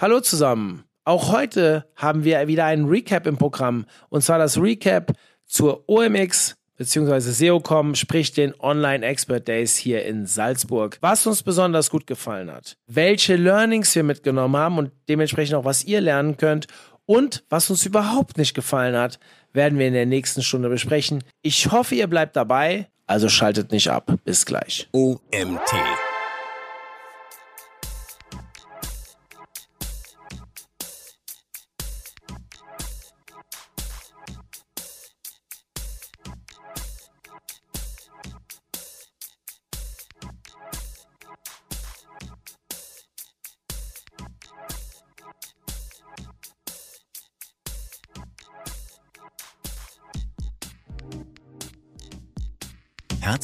Hallo zusammen. Auch heute haben wir wieder einen Recap im Programm. Und zwar das Recap zur OMX bzw. SEOCom, sprich den Online Expert Days hier in Salzburg. Was uns besonders gut gefallen hat, welche Learnings wir mitgenommen haben und dementsprechend auch was ihr lernen könnt und was uns überhaupt nicht gefallen hat, werden wir in der nächsten Stunde besprechen. Ich hoffe, ihr bleibt dabei, also schaltet nicht ab. Bis gleich. OMT.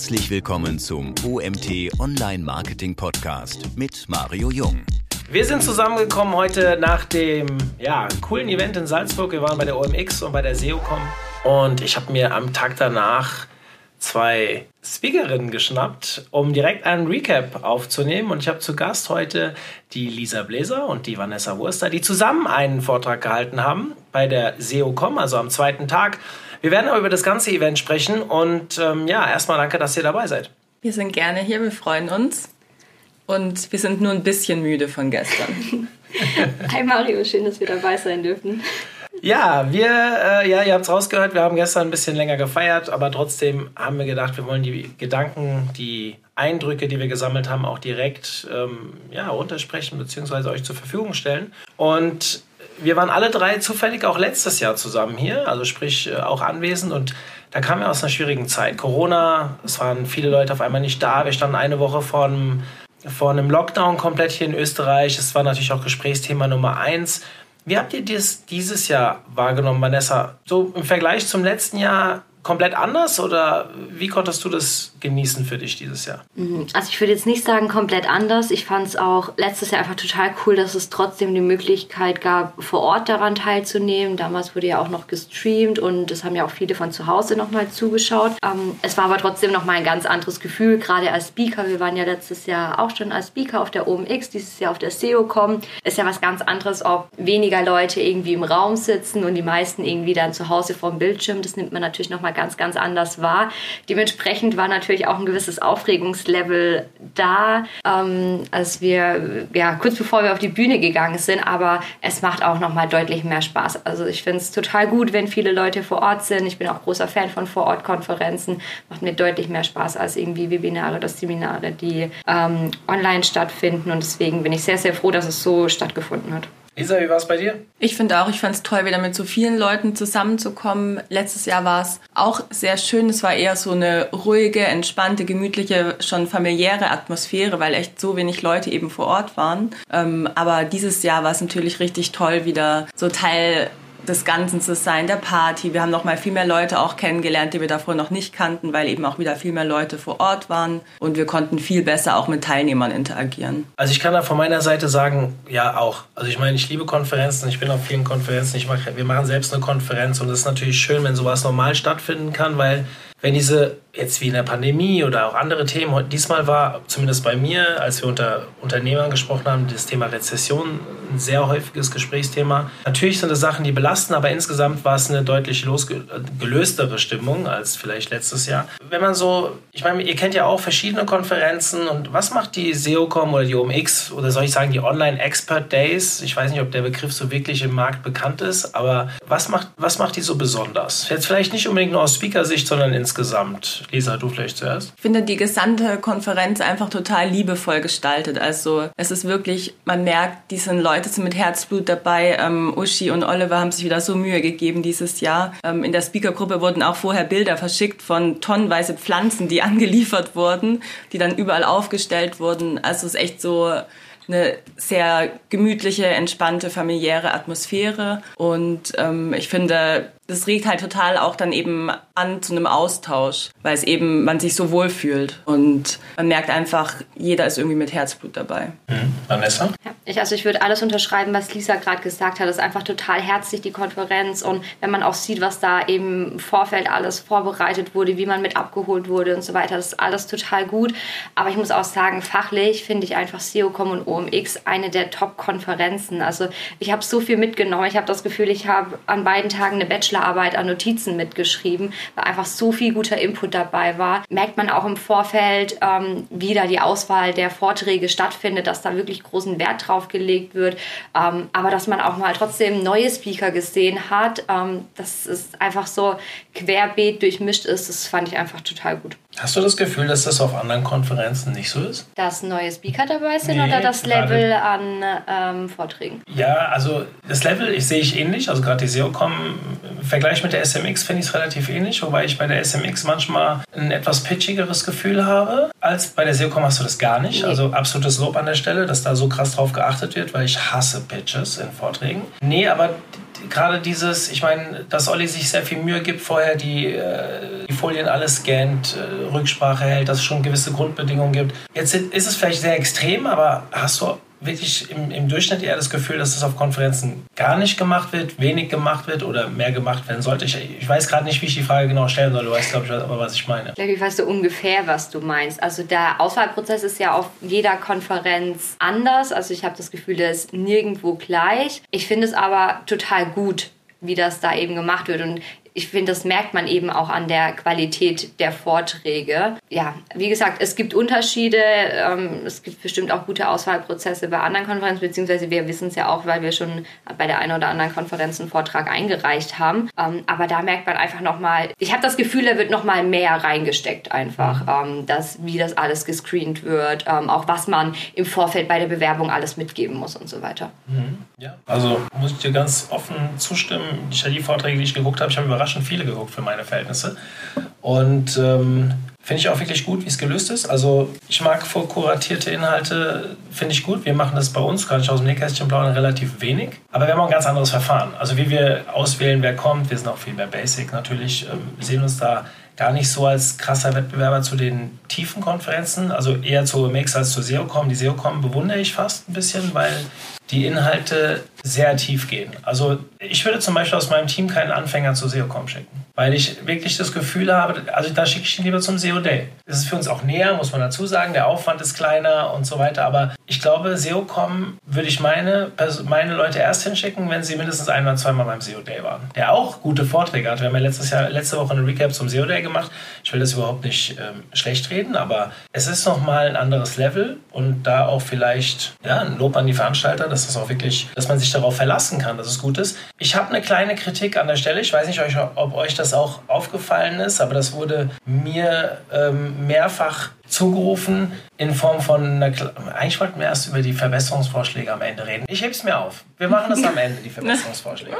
Herzlich willkommen zum OMT Online Marketing Podcast mit Mario Jung. Wir sind zusammengekommen heute nach dem ja, coolen Event in Salzburg. Wir waren bei der OMX und bei der SEOCom. Und ich habe mir am Tag danach zwei Speakerinnen geschnappt, um direkt einen Recap aufzunehmen. Und ich habe zu Gast heute die Lisa Bläser und die Vanessa Wurster, die zusammen einen Vortrag gehalten haben bei der SEOCom, also am zweiten Tag. Wir werden aber über das ganze Event sprechen und ähm, ja, erstmal danke, dass ihr dabei seid. Wir sind gerne hier, wir freuen uns und wir sind nur ein bisschen müde von gestern. Hi Mario, schön, dass wir dabei sein dürfen. Ja, wir, äh, ja, ihr habt es rausgehört, wir haben gestern ein bisschen länger gefeiert, aber trotzdem haben wir gedacht, wir wollen die Gedanken, die Eindrücke, die wir gesammelt haben, auch direkt ähm, ja, runtersprechen bzw. euch zur Verfügung stellen. Und wir waren alle drei zufällig auch letztes Jahr zusammen hier, also sprich äh, auch anwesend und da kamen wir aus einer schwierigen Zeit. Corona, es waren viele Leute auf einmal nicht da. Wir standen eine Woche vor einem, vor einem Lockdown komplett hier in Österreich. Es war natürlich auch Gesprächsthema Nummer eins. Wie habt ihr dies, dieses Jahr wahrgenommen, Vanessa? So im Vergleich zum letzten Jahr komplett anders oder wie konntest du das genießen für dich dieses Jahr? Mhm. Also ich würde jetzt nicht sagen komplett anders. Ich fand es auch letztes Jahr einfach total cool, dass es trotzdem die Möglichkeit gab, vor Ort daran teilzunehmen. Damals wurde ja auch noch gestreamt und es haben ja auch viele von zu Hause nochmal zugeschaut. Ähm, es war aber trotzdem nochmal ein ganz anderes Gefühl, gerade als Speaker. Wir waren ja letztes Jahr auch schon als Speaker auf der OMX, dieses Jahr auf der SEO-Com. Ist ja was ganz anderes, ob weniger Leute irgendwie im Raum sitzen und die meisten irgendwie dann zu Hause vorm Bildschirm. Das nimmt man natürlich nochmal ganz, ganz anders wahr. Dementsprechend war natürlich auch ein gewisses Aufregungslevel da, ähm, als wir, ja, kurz bevor wir auf die Bühne gegangen sind, aber es macht auch nochmal deutlich mehr Spaß. Also ich finde es total gut, wenn viele Leute vor Ort sind. Ich bin auch großer Fan von Vorortkonferenzen. Macht mir deutlich mehr Spaß als irgendwie Webinare oder Seminare, die ähm, online stattfinden. Und deswegen bin ich sehr, sehr froh, dass es so stattgefunden hat. Lisa, wie war es bei dir? Ich finde auch, ich fand es toll, wieder mit so vielen Leuten zusammenzukommen. Letztes Jahr war es auch sehr schön. Es war eher so eine ruhige, entspannte, gemütliche, schon familiäre Atmosphäre, weil echt so wenig Leute eben vor Ort waren. Ähm, aber dieses Jahr war es natürlich richtig toll, wieder so Teil des Ganzen zu sein, der Party. Wir haben noch mal viel mehr Leute auch kennengelernt, die wir davor noch nicht kannten, weil eben auch wieder viel mehr Leute vor Ort waren und wir konnten viel besser auch mit Teilnehmern interagieren. Also ich kann da von meiner Seite sagen, ja auch. Also ich meine, ich liebe Konferenzen, ich bin auf vielen Konferenzen, ich mache, wir machen selbst eine Konferenz und es ist natürlich schön, wenn sowas normal stattfinden kann, weil wenn diese jetzt wie in der Pandemie oder auch andere Themen, diesmal war zumindest bei mir, als wir unter Unternehmern gesprochen haben, das Thema Rezession ein sehr häufiges Gesprächsthema. Natürlich sind es Sachen, die belasten, aber insgesamt war es eine deutlich gelöstere Stimmung als vielleicht letztes Jahr. Wenn man so, ich meine, ihr kennt ja auch verschiedene Konferenzen und was macht die SEOCom oder die OMX oder soll ich sagen die Online Expert Days? Ich weiß nicht, ob der Begriff so wirklich im Markt bekannt ist, aber was macht, was macht die so besonders? Jetzt vielleicht nicht unbedingt nur aus Speaker-Sicht, sondern in insgesamt? Lisa, du vielleicht zuerst. Ich finde die gesamte Konferenz einfach total liebevoll gestaltet. Also es ist wirklich, man merkt, diese Leute sind mit Herzblut dabei. Ähm, Uschi und Oliver haben sich wieder so Mühe gegeben dieses Jahr. Ähm, in der Speakergruppe wurden auch vorher Bilder verschickt von tonnenweise Pflanzen, die angeliefert wurden, die dann überall aufgestellt wurden. Also es ist echt so eine sehr gemütliche, entspannte, familiäre Atmosphäre. Und ähm, ich finde, das regt halt total auch dann eben an zu einem Austausch, weil es eben man sich so wohl fühlt und man merkt einfach, jeder ist irgendwie mit Herzblut dabei. Mhm. Vanessa? Ja, ich, also ich würde alles unterschreiben, was Lisa gerade gesagt hat. Es ist einfach total herzlich, die Konferenz. Und wenn man auch sieht, was da eben im Vorfeld alles vorbereitet wurde, wie man mit abgeholt wurde und so weiter, das ist alles total gut. Aber ich muss auch sagen, fachlich finde ich einfach SEOCom und OMX eine der Top-Konferenzen. Also ich habe so viel mitgenommen. Ich habe das Gefühl, ich habe an beiden Tagen eine Bachelorarbeit an Notizen mitgeschrieben, weil einfach so viel guter Input dabei war. Merkt man auch im Vorfeld, ähm, wie da die Auswahl der Vorträge stattfindet, dass da wirklich großen Wert drauf gelegt wird. Ähm, aber dass man auch mal trotzdem neue Speaker gesehen hat, ähm, dass es einfach so querbeet durchmischt ist, das fand ich einfach total gut. Hast du das Gefühl, dass das auf anderen Konferenzen nicht so ist? Dass neue Speaker dabei sind nee, oder das Level an ähm, Vorträgen? Ja, also das Level ich sehe ich ähnlich. Also gerade die SEOCom im Vergleich mit der SMX finde ich es relativ ähnlich, wobei ich bei der SMX manchmal ein etwas pitchigeres Gefühl habe. Als bei der SEOCom hast du das gar nicht. Nee. Also absolutes Lob an der Stelle, dass da so krass drauf geachtet wird, weil ich hasse Pitches in Vorträgen. Nee, aber gerade dieses, ich meine, dass Olli sich sehr viel Mühe gibt, vorher die, äh, die Folien alles scannt, äh, Rücksprache hält, dass es schon gewisse Grundbedingungen gibt. Jetzt ist es vielleicht sehr extrem, aber hast du wirklich im, im Durchschnitt eher das Gefühl, dass das auf Konferenzen gar nicht gemacht wird, wenig gemacht wird oder mehr gemacht werden sollte? Ich, ich weiß gerade nicht, wie ich die Frage genau stellen soll. Du weißt, glaube ich, aber was ich meine. Ich weiß so ungefähr, was du meinst. Also der Auswahlprozess ist ja auf jeder Konferenz anders. Also ich habe das Gefühl, der ist nirgendwo gleich. Ich finde es aber total gut, wie das da eben gemacht wird. Und ich finde, das merkt man eben auch an der Qualität der Vorträge. Ja, wie gesagt, es gibt Unterschiede. Ähm, es gibt bestimmt auch gute Auswahlprozesse bei anderen Konferenzen, beziehungsweise wir wissen es ja auch, weil wir schon bei der einen oder anderen Konferenz einen Vortrag eingereicht haben. Ähm, aber da merkt man einfach nochmal, ich habe das Gefühl, da wird nochmal mehr reingesteckt einfach, mhm. ähm, dass, wie das alles gescreent wird, ähm, auch was man im Vorfeld bei der Bewerbung alles mitgeben muss und so weiter. Mhm. Ja, also muss ich dir ganz offen zustimmen. Die Vorträge, die ich geguckt habe, ich habe überrascht überraschend viele geguckt für meine Verhältnisse. Und ähm, finde ich auch wirklich gut, wie es gelöst ist. Also ich mag vorkuratierte Inhalte, finde ich gut. Wir machen das bei uns, ich aus dem Nähkästchen plaudern, relativ wenig. Aber wir haben auch ein ganz anderes Verfahren. Also wie wir auswählen, wer kommt, wir sind auch viel mehr Basic natürlich, ähm, sehen uns da gar nicht so als krasser Wettbewerber zu den tiefen Konferenzen, also eher zu OMX als zu SEOCom. Die SEOCom bewundere ich fast ein bisschen, weil die Inhalte sehr tief gehen. Also ich würde zum Beispiel aus meinem Team keinen Anfänger zu SEOCom schicken weil ich wirklich das Gefühl habe, also da schicke ich ihn lieber zum SEO Day. Das ist für uns auch näher, muss man dazu sagen. Der Aufwand ist kleiner und so weiter. Aber ich glaube, SEO.com würde ich meine, meine Leute erst hinschicken, wenn sie mindestens ein oder zweimal beim SEO Day waren. Der auch gute Vorträge hat. Wir haben ja letztes Jahr, letzte Woche eine Recap zum SEO Day gemacht. Ich will das überhaupt nicht ähm, schlecht reden, aber es ist nochmal ein anderes Level und da auch vielleicht ja, ein Lob an die Veranstalter, dass das auch wirklich, dass man sich darauf verlassen kann, dass es gut ist. Ich habe eine kleine Kritik an der Stelle. Ich weiß nicht, ob euch das auch aufgefallen ist, aber das wurde mir ähm, mehrfach zugerufen in Form von einer. Eigentlich wollten wir erst über die Verbesserungsvorschläge am Ende reden. Ich hebe es mir auf. Wir machen das am Ende, die Verbesserungsvorschläge.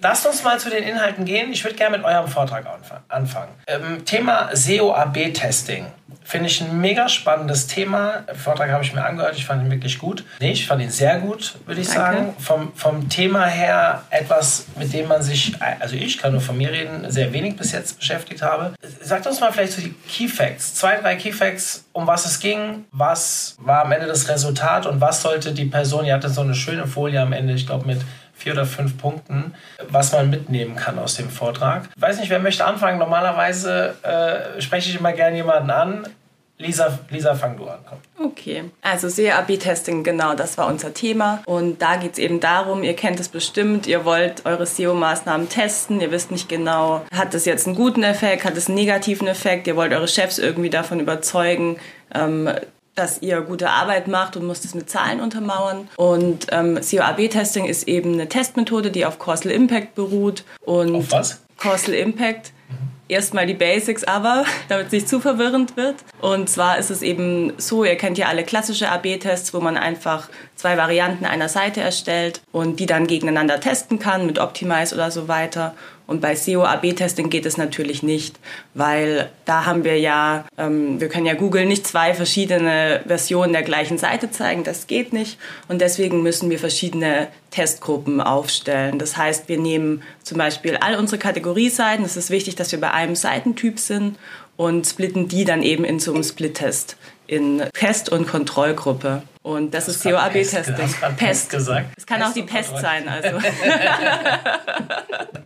Lasst uns mal zu den Inhalten gehen. Ich würde gerne mit eurem Vortrag anfangen. Ähm, Thema SEO-AB-Testing. Finde ich ein mega spannendes Thema. Den Vortrag habe ich mir angehört, ich fand ihn wirklich gut. Nee, ich fand ihn sehr gut, würde ich Danke. sagen. Vom, vom Thema her etwas, mit dem man sich, also ich kann nur von mir reden, sehr wenig bis jetzt beschäftigt habe. Sagt uns mal vielleicht so die Key Facts. Zwei, drei Key Facts, um was es ging, was war am Ende das Resultat und was sollte die Person, ihr hatte so eine schöne Folie am Ende, ich glaube mit vier oder fünf Punkten, was man mitnehmen kann aus dem Vortrag. Ich weiß nicht, wer möchte anfangen. Normalerweise äh, spreche ich immer gerne jemanden an. Lisa, Lisa, fang du an. Komm. Okay, also SEO-AB-Testing, genau, das war unser Thema. Und da geht es eben darum, ihr kennt es bestimmt, ihr wollt eure SEO-Maßnahmen testen, ihr wisst nicht genau, hat das jetzt einen guten Effekt, hat es einen negativen Effekt, ihr wollt eure Chefs irgendwie davon überzeugen, ähm, dass ihr gute Arbeit macht und müsst es mit Zahlen untermauern. Und ähm, SEO-AB-Testing ist eben eine Testmethode, die auf Causal Impact beruht. Und auf was? Causal Impact. Erstmal die Basics aber, damit es nicht zu verwirrend wird. Und zwar ist es eben so, ihr kennt ja alle klassische AB-Tests, wo man einfach zwei Varianten einer Seite erstellt und die dann gegeneinander testen kann mit Optimize oder so weiter. Und bei SEO-AB-Testing geht es natürlich nicht, weil da haben wir ja, ähm, wir können ja Google nicht zwei verschiedene Versionen der gleichen Seite zeigen, das geht nicht. Und deswegen müssen wir verschiedene Testgruppen aufstellen. Das heißt, wir nehmen zum Beispiel all unsere Kategorieseiten, es ist wichtig, dass wir bei einem Seitentyp sind und splitten die dann eben in so einem Split-Test in Test- und Kontrollgruppe. Und das, das ist COAB-Testing. Pest, Pest gesagt. Es kann Pest auch die Pest sein. Also.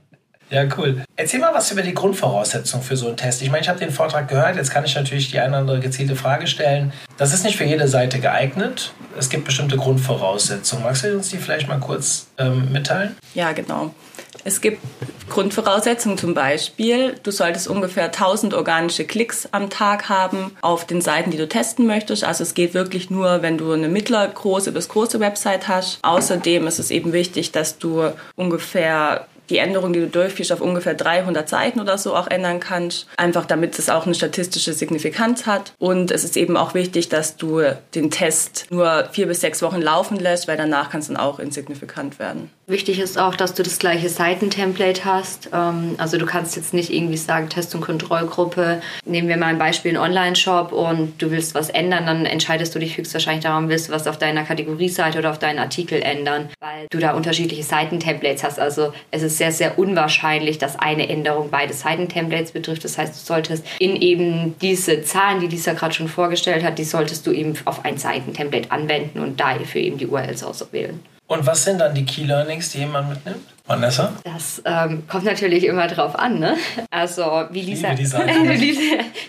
Ja, cool. Erzähl mal was über die Grundvoraussetzungen für so einen Test. Ich meine, ich habe den Vortrag gehört, jetzt kann ich natürlich die eine oder andere gezielte Frage stellen. Das ist nicht für jede Seite geeignet. Es gibt bestimmte Grundvoraussetzungen. Magst du uns die vielleicht mal kurz ähm, mitteilen? Ja, genau. Es gibt Grundvoraussetzungen zum Beispiel, du solltest ungefähr 1000 organische Klicks am Tag haben auf den Seiten, die du testen möchtest. Also es geht wirklich nur, wenn du eine mittlergroße bis große Website hast. Außerdem ist es eben wichtig, dass du ungefähr die Änderung, die du durchführst, auf ungefähr 300 Seiten oder so auch ändern kannst. Einfach damit es auch eine statistische Signifikanz hat. Und es ist eben auch wichtig, dass du den Test nur vier bis sechs Wochen laufen lässt, weil danach kann es dann auch insignifikant werden. Wichtig ist auch, dass du das gleiche Seitentemplate hast. Ähm, also du kannst jetzt nicht irgendwie sagen, Test- und Kontrollgruppe. Nehmen wir mal ein Beispiel, einen Online-Shop und du willst was ändern, dann entscheidest du dich höchstwahrscheinlich daran, willst du was auf deiner Kategorieseite oder auf deinen Artikel ändern, weil du da unterschiedliche Seitentemplates hast. Also es ist sehr, sehr unwahrscheinlich, dass eine Änderung beide Seitentemplates betrifft. Das heißt, du solltest in eben diese Zahlen, die Lisa gerade schon vorgestellt hat, die solltest du eben auf ein Seitentemplate anwenden und dafür eben die URLs auswählen. Und was sind dann die Key Learnings, die jemand mitnimmt? Vanessa? Das ähm, kommt natürlich immer drauf an, ne? Also wie Lisa, die,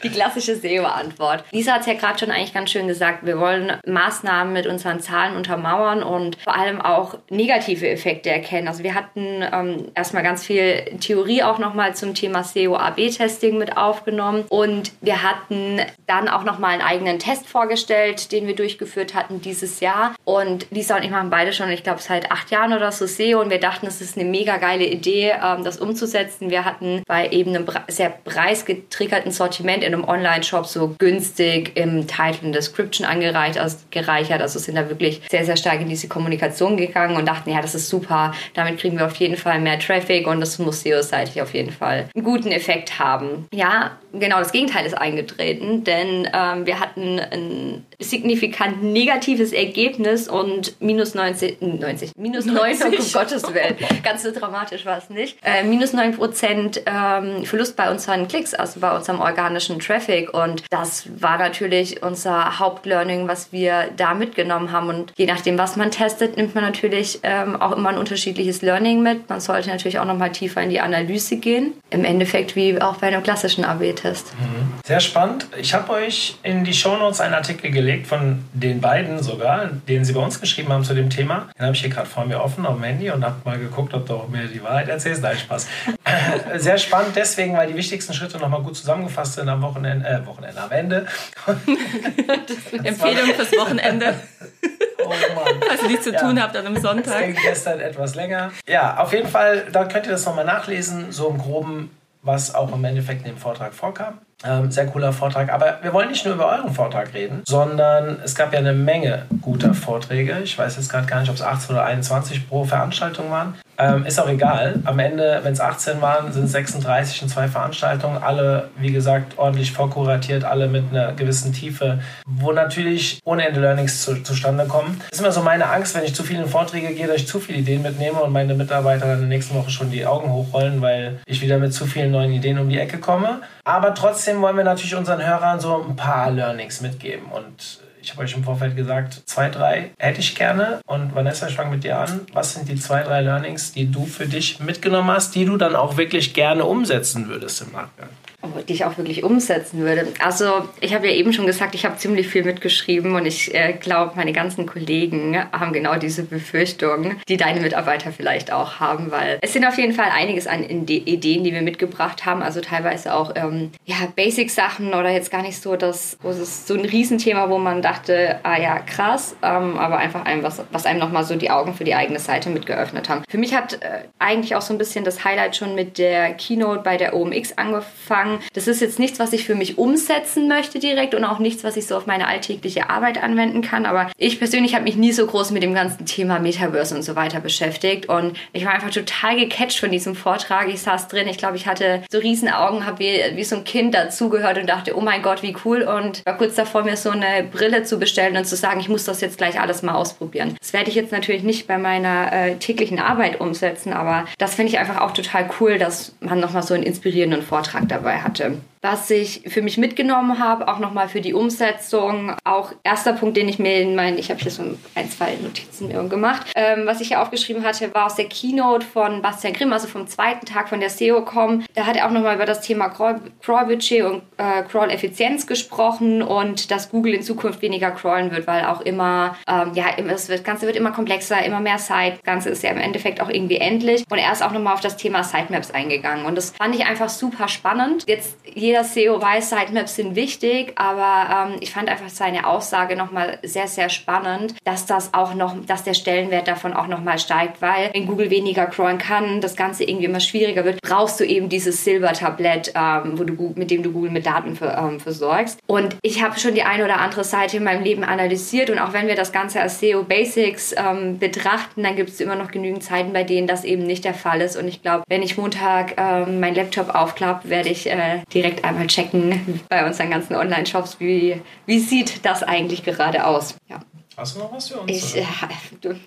die klassische SEO-Antwort. Lisa hat es ja gerade schon eigentlich ganz schön gesagt, wir wollen Maßnahmen mit unseren Zahlen untermauern und vor allem auch negative Effekte erkennen. Also wir hatten ähm, erstmal ganz viel Theorie auch nochmal zum Thema SEO-AB-Testing mit aufgenommen und wir hatten dann auch nochmal einen eigenen Test vorgestellt, den wir durchgeführt hatten dieses Jahr. Und Lisa und ich machen beide schon, ich glaube, seit acht Jahren oder so SEO und wir dachten, es ist eine mega geile Idee, ähm, das umzusetzen. Wir hatten bei eben einem sehr preisgetriggerten Sortiment in einem Online-Shop so günstig im Title und Description angereichert. Also sind da wirklich sehr, sehr stark in diese Kommunikation gegangen und dachten, ja, das ist super. Damit kriegen wir auf jeden Fall mehr Traffic und das muss SEO-seitig auf jeden Fall einen guten Effekt haben. Ja, genau das Gegenteil ist eingetreten, denn ähm, wir hatten ein signifikant negatives Ergebnis und minus 90, 90 minus 90, 90 um Gottes Willen, ganz so dramatisch war es nicht, äh, minus 9 Prozent ähm, Verlust bei unseren Klicks, also bei unserem organischen Traffic und das war natürlich unser Hauptlearning, was wir da mitgenommen haben und je nachdem, was man testet, nimmt man natürlich ähm, auch immer ein unterschiedliches Learning mit. Man sollte natürlich auch nochmal tiefer in die Analyse gehen, im Endeffekt wie auch bei einem klassischen AB AB-Test. Mhm. Sehr spannend. Ich habe euch in die Shownotes einen Artikel gelegt von den beiden sogar, den sie bei uns geschrieben haben zu dem Thema. Den habe ich hier gerade vor mir offen auf dem Handy und habe mal geguckt, ob du auch mir die Wahrheit erzählst. Nein, Spaß. Sehr spannend deswegen, weil die wichtigsten Schritte nochmal gut zusammengefasst sind am Wochenende, äh, Wochenende am Ende. Empfehlung fürs Wochenende. Oh Mann. Falls ihr nichts zu tun habt an einem Sonntag. Das ging gestern etwas länger. Ja, auf jeden Fall, da könnt ihr das nochmal nachlesen, so im Groben, was auch im Endeffekt in dem Vortrag vorkam. Ähm, sehr cooler Vortrag. Aber wir wollen nicht nur über euren Vortrag reden, sondern es gab ja eine Menge guter Vorträge. Ich weiß jetzt gerade gar nicht, ob es 18 oder 21 pro Veranstaltung waren. Ähm, ist auch egal. Am Ende, wenn es 18 waren, sind es 36 in zwei Veranstaltungen. Alle, wie gesagt, ordentlich vorkuratiert, alle mit einer gewissen Tiefe, wo natürlich ohne Ende Learnings zu, zustande kommen. Ist immer so meine Angst, wenn ich zu viele Vorträge gehe, dass ich zu viele Ideen mitnehme und meine Mitarbeiter dann in der nächsten Woche schon die Augen hochrollen, weil ich wieder mit zu vielen neuen Ideen um die Ecke komme. Aber trotzdem wollen wir natürlich unseren Hörern so ein paar Learnings mitgeben. Und ich habe euch im Vorfeld gesagt, zwei, drei hätte ich gerne. Und Vanessa, ich fange mit dir an. Was sind die zwei, drei Learnings, die du für dich mitgenommen hast, die du dann auch wirklich gerne umsetzen würdest im Nachgang? Die ich auch wirklich umsetzen würde. Also ich habe ja eben schon gesagt, ich habe ziemlich viel mitgeschrieben und ich äh, glaube, meine ganzen Kollegen haben genau diese Befürchtungen, die deine Mitarbeiter vielleicht auch haben, weil es sind auf jeden Fall einiges an Ideen, die wir mitgebracht haben, also teilweise auch ähm, ja, Basic-Sachen oder jetzt gar nicht so das, wo es so ein Riesenthema, wo man dachte, ah ja, krass, ähm, aber einfach einem, was, was einem nochmal so die Augen für die eigene Seite mitgeöffnet haben. Für mich hat äh, eigentlich auch so ein bisschen das Highlight schon mit der Keynote bei der OMX angefangen, sagen, das ist jetzt nichts, was ich für mich umsetzen möchte direkt und auch nichts, was ich so auf meine alltägliche Arbeit anwenden kann. Aber ich persönlich habe mich nie so groß mit dem ganzen Thema Metaverse und so weiter beschäftigt. Und ich war einfach total gecatcht von diesem Vortrag. Ich saß drin, ich glaube, ich hatte so riesen Augen, habe wie, wie so ein Kind dazugehört und dachte, oh mein Gott, wie cool. Und war kurz davor, mir so eine Brille zu bestellen und zu sagen, ich muss das jetzt gleich alles mal ausprobieren. Das werde ich jetzt natürlich nicht bei meiner äh, täglichen Arbeit umsetzen, aber das finde ich einfach auch total cool, dass man nochmal so einen inspirierenden Vortrag dabei hatte was ich für mich mitgenommen habe, auch nochmal für die Umsetzung. Auch erster Punkt, den ich mir in meinen, ich habe hier so ein, zwei Notizen gemacht, ähm, was ich hier aufgeschrieben hatte, war aus der Keynote von Bastian Grimm, also vom zweiten Tag von der SEO-Com. Da hat er auch nochmal über das Thema Crawl-Budget und äh, Crawl-Effizienz gesprochen und dass Google in Zukunft weniger crawlen wird, weil auch immer, ähm, ja, das Ganze wird immer komplexer, immer mehr Site. Das Ganze ist ja im Endeffekt auch irgendwie endlich. Und er ist auch nochmal auf das Thema Sitemaps eingegangen. Und das fand ich einfach super spannend. Jetzt jeder SEO weiß, Sitemaps sind wichtig, aber ähm, ich fand einfach seine Aussage nochmal sehr, sehr spannend, dass das auch noch, dass der Stellenwert davon auch nochmal steigt, weil wenn Google weniger crawlen kann, das Ganze irgendwie immer schwieriger wird, brauchst du eben dieses Silbertablett, ähm, wo du, mit dem du Google mit Daten für, ähm, versorgst. Und ich habe schon die eine oder andere Seite in meinem Leben analysiert und auch wenn wir das Ganze als SEO Basics ähm, betrachten, dann gibt es immer noch genügend Zeiten, bei denen das eben nicht der Fall ist. Und ich glaube, wenn ich Montag ähm, mein Laptop aufklappe, werde ich äh, direkt einmal checken bei unseren ganzen Online-Shops, wie, wie sieht das eigentlich gerade aus. Ja. Hast du noch was für uns? Ich, äh,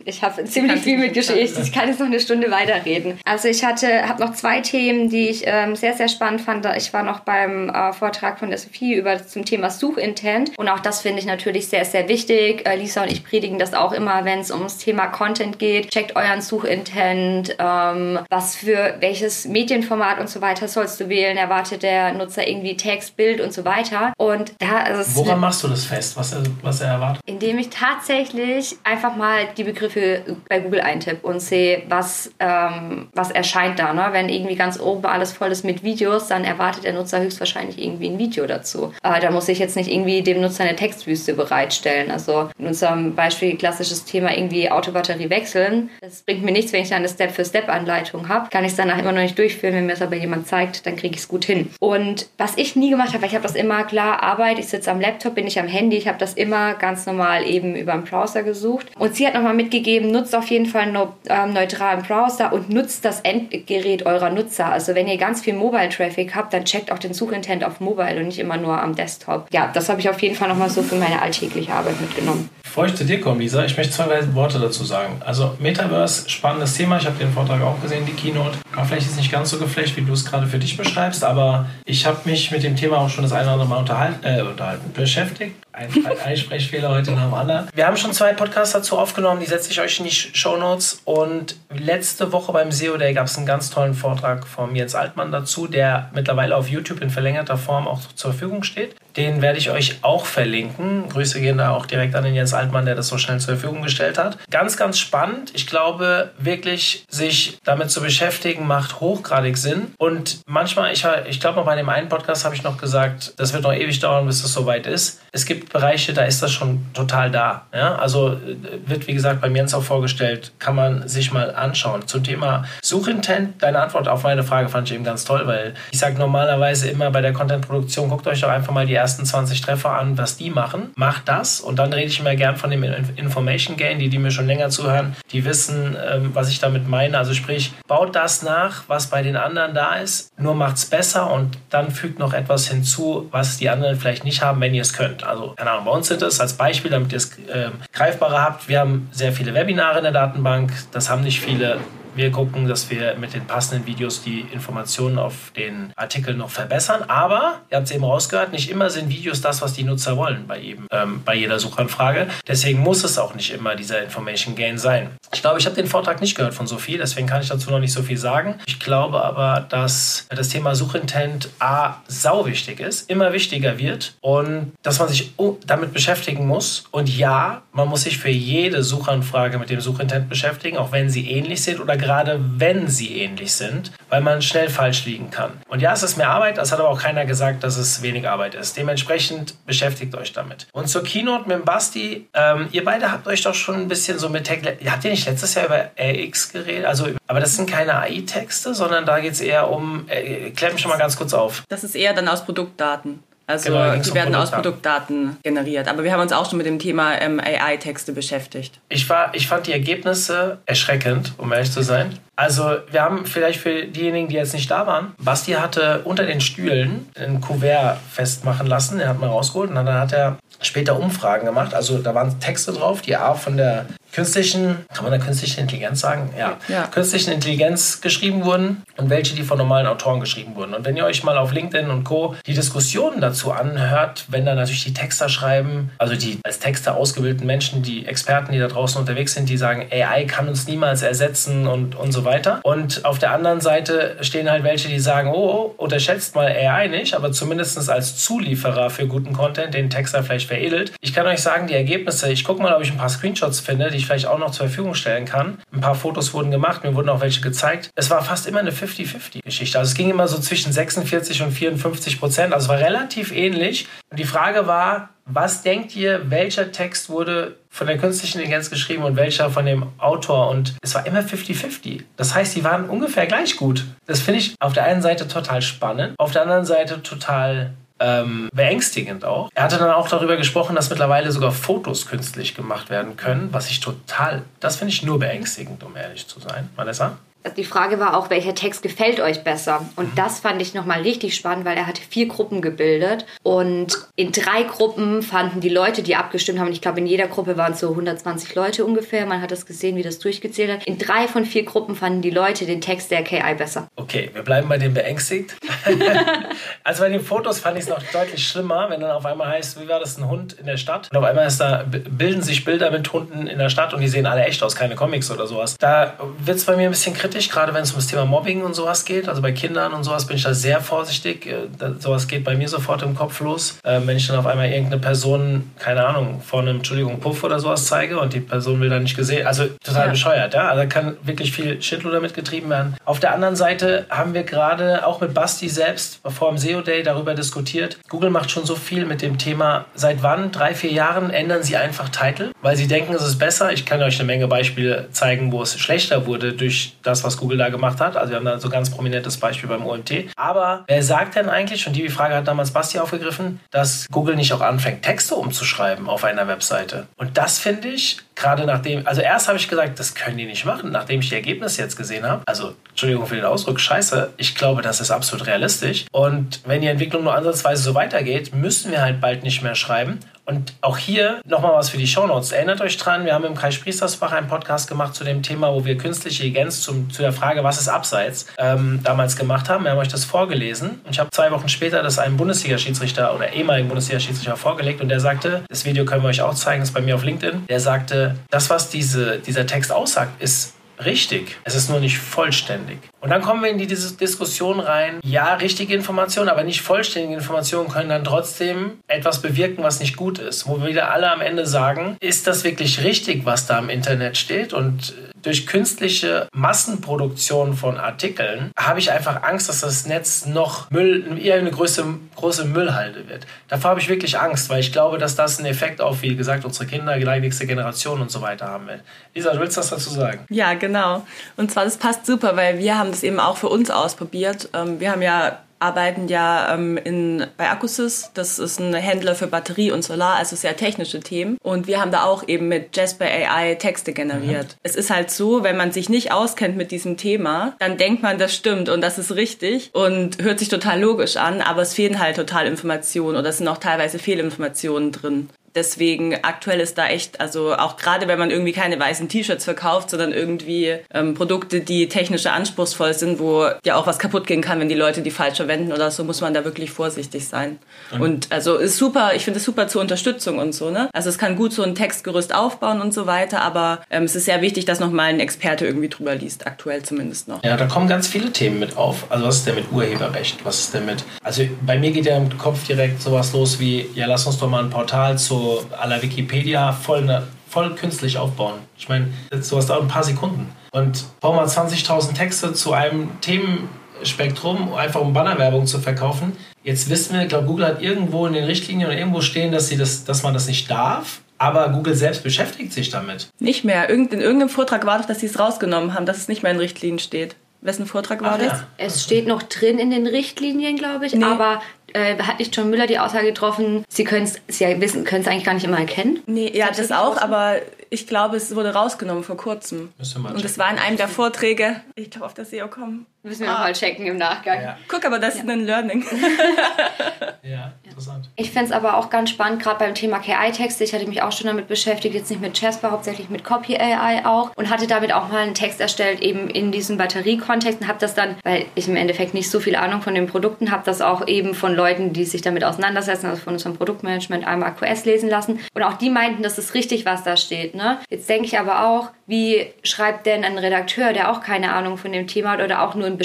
ich habe ziemlich viel mit Geschichte. Ich kann jetzt noch eine Stunde weiterreden. Also ich hatte, habe noch zwei Themen, die ich ähm, sehr, sehr spannend fand. Ich war noch beim äh, Vortrag von der Sophie über zum Thema Suchintent. Und auch das finde ich natürlich sehr, sehr wichtig. Äh, Lisa und ich predigen das auch immer, wenn es ums Thema Content geht. Checkt euren Suchintent. Ähm, was für welches Medienformat und so weiter sollst du wählen? Erwartet der Nutzer irgendwie Text, Bild und so weiter. Und da, also Woran machst du das fest, was er, was er erwartet? Indem ich tatsächlich tatsächlich einfach mal die Begriffe bei Google eintippe und sehe, was, ähm, was erscheint da. Ne? Wenn irgendwie ganz oben alles voll ist mit Videos, dann erwartet der Nutzer höchstwahrscheinlich irgendwie ein Video dazu. Äh, da muss ich jetzt nicht irgendwie dem Nutzer eine Textwüste bereitstellen. Also in unserem Beispiel klassisches Thema irgendwie Autobatterie wechseln. Das bringt mir nichts, wenn ich eine Step-für-Step-Anleitung habe. Kann ich es danach immer noch nicht durchführen. Wenn mir es aber jemand zeigt, dann kriege ich es gut hin. Und was ich nie gemacht habe, weil ich habe das immer klar, Arbeit, ich sitze am Laptop, bin ich am Handy, ich habe das immer ganz normal eben über einen Browser gesucht. Und sie hat nochmal mitgegeben, nutzt auf jeden Fall einen ähm, neutralen Browser und nutzt das Endgerät eurer Nutzer. Also wenn ihr ganz viel Mobile-Traffic habt, dann checkt auch den Suchintent auf Mobile und nicht immer nur am Desktop. Ja, das habe ich auf jeden Fall nochmal so für meine alltägliche Arbeit mitgenommen. Bevor ich zu dir komme, Lisa, ich möchte zwei Worte dazu sagen. Also Metaverse, spannendes Thema. Ich habe den Vortrag auch gesehen, die Keynote. Aber vielleicht ist es nicht ganz so geflecht, wie du es gerade für dich beschreibst. Aber ich habe mich mit dem Thema auch schon das eine oder andere Mal unterhalten, äh, unterhalten beschäftigt. Ein, ein Einsprechfehler heute nach dem anderen. Wir haben schon zwei Podcasts dazu aufgenommen, die setze ich euch in die Show Notes. Und letzte Woche beim SEO Day gab es einen ganz tollen Vortrag von Jens Altmann dazu, der mittlerweile auf YouTube in verlängerter Form auch zur Verfügung steht. Den werde ich euch auch verlinken. Grüße gehen da auch direkt an den Jens Altmann, der das so schnell zur Verfügung gestellt hat. Ganz, ganz spannend. Ich glaube, wirklich sich damit zu beschäftigen, macht hochgradig Sinn. Und manchmal, ich, ich glaube bei dem einen Podcast habe ich noch gesagt, das wird noch ewig dauern, bis das soweit ist. Es gibt Bereiche, da ist das schon total da. Ja? Also wird, wie gesagt, beim Jens auch vorgestellt, kann man sich mal anschauen. Zum Thema Suchintent, deine Antwort auf meine Frage fand ich eben ganz toll, weil ich sage normalerweise immer bei der Contentproduktion, guckt euch doch einfach mal die ersten 20 Treffer an, was die machen. Macht das und dann rede ich immer gern von dem Information Gain, die, die mir schon länger zuhören, die wissen, ähm, was ich damit meine. Also sprich, baut das nach, was bei den anderen da ist, nur macht es besser und dann fügt noch etwas hinzu, was die anderen vielleicht nicht haben, wenn ihr es könnt. Also, keine Ahnung, bei uns sind es als Beispiel, damit ihr es äh, greifbarer habt. Wir haben sehr viele Webinare in der Datenbank, das haben nicht viele wir gucken, dass wir mit den passenden Videos die Informationen auf den Artikel noch verbessern. Aber, ihr habt es eben rausgehört, nicht immer sind Videos das, was die Nutzer wollen bei, jedem, ähm, bei jeder Suchanfrage. Deswegen muss es auch nicht immer dieser Information Gain sein. Ich glaube, ich habe den Vortrag nicht gehört von Sophie, deswegen kann ich dazu noch nicht so viel sagen. Ich glaube aber, dass das Thema Suchintent A sau wichtig ist, immer wichtiger wird und dass man sich damit beschäftigen muss. Und ja, man muss sich für jede Suchanfrage mit dem Suchintent beschäftigen, auch wenn sie ähnlich sind oder gerade wenn sie ähnlich sind, weil man schnell falsch liegen kann. Und ja, es ist mehr Arbeit, das hat aber auch keiner gesagt, dass es wenig Arbeit ist. Dementsprechend beschäftigt euch damit. Und zur Keynote mit Basti, ähm, ihr beide habt euch doch schon ein bisschen so mit Tech, habt ihr nicht letztes Jahr über AX geredet? Also, aber das sind keine AI-Texte, sondern da geht es eher um, äh, mich schon mal ganz kurz auf. Das ist eher dann aus Produktdaten. Also genau, die werden aus Produktdaten generiert. Aber wir haben uns auch schon mit dem Thema ähm, AI-Texte beschäftigt. Ich, war, ich fand die Ergebnisse erschreckend, um ehrlich zu sein. Also wir haben vielleicht für diejenigen, die jetzt nicht da waren, Basti hatte unter den Stühlen ein Kuvert festmachen lassen, den hat man rausgeholt und dann hat er später Umfragen gemacht. Also da waren Texte drauf, die A von der künstlichen, kann man da künstliche Intelligenz sagen? Ja. ja. Künstlichen Intelligenz geschrieben wurden und welche, die von normalen Autoren geschrieben wurden. Und wenn ihr euch mal auf LinkedIn und Co. die Diskussionen dazu anhört, wenn da natürlich die Texter schreiben, also die als Texter ausgebildeten Menschen, die Experten, die da draußen unterwegs sind, die sagen, AI kann uns niemals ersetzen und, und so weiter. Und auf der anderen Seite stehen halt welche, die sagen, oh, oh unterschätzt mal AI nicht, aber zumindest als Zulieferer für guten Content den Texter vielleicht veredelt. Ich kann euch sagen, die Ergebnisse, ich gucke mal, ob ich ein paar Screenshots finde, die ich vielleicht auch noch zur Verfügung stellen kann. Ein paar Fotos wurden gemacht, mir wurden auch welche gezeigt. Es war fast immer eine 50-50-Geschichte. Also es ging immer so zwischen 46 und 54 Prozent. Also es war relativ ähnlich. Und die Frage war, was denkt ihr, welcher Text wurde von der künstlichen Intelligenz geschrieben und welcher von dem Autor? Und es war immer 50-50. Das heißt, die waren ungefähr gleich gut. Das finde ich auf der einen Seite total spannend, auf der anderen Seite total ähm, beängstigend auch. Er hatte dann auch darüber gesprochen, dass mittlerweile sogar Fotos künstlich gemacht werden können, was ich total, das finde ich nur beängstigend, um ehrlich zu sein. Vanessa? Die Frage war auch, welcher Text gefällt euch besser? Und mhm. das fand ich nochmal richtig spannend, weil er hatte vier Gruppen gebildet. Und in drei Gruppen fanden die Leute, die abgestimmt haben, ich glaube, in jeder Gruppe waren es so 120 Leute ungefähr, man hat das gesehen, wie das durchgezählt hat. In drei von vier Gruppen fanden die Leute den Text der KI besser. Okay, wir bleiben bei dem beängstigt. also bei den Fotos fand ich es noch deutlich schlimmer, wenn dann auf einmal heißt, wie war das, ein Hund in der Stadt? Und auf einmal ist da, bilden sich Bilder mit Hunden in der Stadt und die sehen alle echt aus, keine Comics oder sowas. Da wird es bei mir ein bisschen kritisch kritisch, gerade wenn es um das Thema Mobbing und sowas geht. Also bei Kindern und sowas bin ich da sehr vorsichtig. Äh, da, sowas geht bei mir sofort im Kopf los. Ähm, wenn ich dann auf einmal irgendeine Person, keine Ahnung, vor einem, Entschuldigung, Puff oder sowas zeige und die Person will dann nicht gesehen, also total ja. bescheuert, ja. Also kann wirklich viel Schindluder damit getrieben werden. Auf der anderen Seite haben wir gerade auch mit Basti selbst vor dem SEO Day darüber diskutiert. Google macht schon so viel mit dem Thema, seit wann, drei, vier Jahren ändern sie einfach Titel, weil sie denken, es ist besser. Ich kann euch eine Menge Beispiele zeigen, wo es schlechter wurde durch das, was Google da gemacht hat. Also wir haben da so ein ganz prominentes Beispiel beim OMT. Aber wer sagt denn eigentlich, und die Frage hat damals Basti aufgegriffen, dass Google nicht auch anfängt, Texte umzuschreiben auf einer Webseite? Und das finde ich, gerade nachdem, also erst habe ich gesagt, das können die nicht machen, nachdem ich die Ergebnisse jetzt gesehen habe. Also, Entschuldigung für den Ausdruck, scheiße, ich glaube, das ist absolut realistisch. Und wenn die Entwicklung nur ansatzweise so weitergeht, müssen wir halt bald nicht mehr schreiben. Und auch hier nochmal was für die Shownotes. Erinnert euch dran, wir haben im Kreis Priestersbach einen Podcast gemacht zu dem Thema, wo wir künstliche Intelligenz zum, zu der Frage, was ist Abseits, ähm, damals gemacht haben. Wir haben euch das vorgelesen. Und ich habe zwei Wochen später das einem Bundesliga-Schiedsrichter oder ehemaligen Bundesliga-Schiedsrichter vorgelegt. Und der sagte, das Video können wir euch auch zeigen, ist bei mir auf LinkedIn. Der sagte, das, was diese, dieser Text aussagt, ist richtig. Es ist nur nicht vollständig. Und dann kommen wir in die Diskussion rein, ja, richtige Informationen, aber nicht vollständige Informationen können dann trotzdem etwas bewirken, was nicht gut ist. Wo wir wieder alle am Ende sagen, ist das wirklich richtig, was da im Internet steht? Und durch künstliche Massenproduktion von Artikeln habe ich einfach Angst, dass das Netz noch Müll, eher eine große, große Müllhalde wird. Davor habe ich wirklich Angst, weil ich glaube, dass das einen Effekt auf, wie gesagt, unsere Kinder, die nächste Generation und so weiter haben wird. Lisa, du willst was dazu sagen? Ja, genau. Und zwar, das passt super, weil wir haben das eben auch für uns ausprobiert. Ähm, wir haben ja arbeiten ja ähm, in, bei Accusys. Das ist ein Händler für Batterie und Solar, also sehr technische Themen. Und wir haben da auch eben mit Jasper AI Texte generiert. Mhm. Es ist halt so, wenn man sich nicht auskennt mit diesem Thema, dann denkt man, das stimmt und das ist richtig und hört sich total logisch an, aber es fehlen halt total Informationen oder es sind auch teilweise Fehlinformationen drin. Deswegen aktuell ist da echt, also auch gerade wenn man irgendwie keine weißen T-Shirts verkauft, sondern irgendwie ähm, Produkte, die technisch anspruchsvoll sind, wo ja auch was kaputt gehen kann, wenn die Leute die falsch verwenden oder so, muss man da wirklich vorsichtig sein. Mhm. Und also ist super, ich finde es super zur Unterstützung und so, ne? Also es kann gut so ein Textgerüst aufbauen und so weiter, aber ähm, es ist sehr wichtig, dass nochmal ein Experte irgendwie drüber liest, aktuell zumindest noch. Ja, da kommen ganz viele Themen mit auf. Also was ist denn mit Urheberrecht? Was ist denn mit. Also bei mir geht ja im Kopf direkt sowas los wie, ja, lass uns doch mal ein Portal zu aller Wikipedia voll, voll künstlich aufbauen. Ich meine, sowas dauert ein paar Sekunden. Und bau mal 20.000 Texte zu einem Themenspektrum, einfach um Bannerwerbung zu verkaufen. Jetzt wissen wir, ich glaube, Google hat irgendwo in den Richtlinien oder irgendwo stehen, dass, sie das, dass man das nicht darf. Aber Google selbst beschäftigt sich damit. Nicht mehr. in irgendeinem Vortrag war doch, dass sie es rausgenommen haben, dass es nicht mehr in Richtlinien steht. Wessen Vortrag war Ach, das? Ja. Es steht noch drin in den Richtlinien, glaube ich. Nee. Aber äh, hat nicht John Müller die Aussage getroffen, sie können es sie wissen, können es eigentlich gar nicht immer erkennen? Nee, ja, das, das auch, aber ich glaube, es wurde rausgenommen vor kurzem. Und es war in einem der Vorträge, ich glaube, auf das SEO kommen. Müssen wir ah. nochmal checken im Nachgang. Ja. Guck, aber das ja. ist ein Learning. ja, interessant. Ich finde es aber auch ganz spannend, gerade beim Thema KI-Texte. Ich hatte mich auch schon damit beschäftigt, jetzt nicht mit Jasper, hauptsächlich mit Copy AI auch. Und hatte damit auch mal einen Text erstellt, eben in diesem Batteriekontext. Und habe das dann, weil ich im Endeffekt nicht so viel Ahnung von den Produkten habe, das auch eben von Leuten, die sich damit auseinandersetzen, also von unserem Produktmanagement einmal QS lesen lassen. Und auch die meinten, das ist richtig, was da steht. Ne? Jetzt denke ich aber auch, wie schreibt denn ein Redakteur, der auch keine Ahnung von dem Thema hat oder auch nur ein,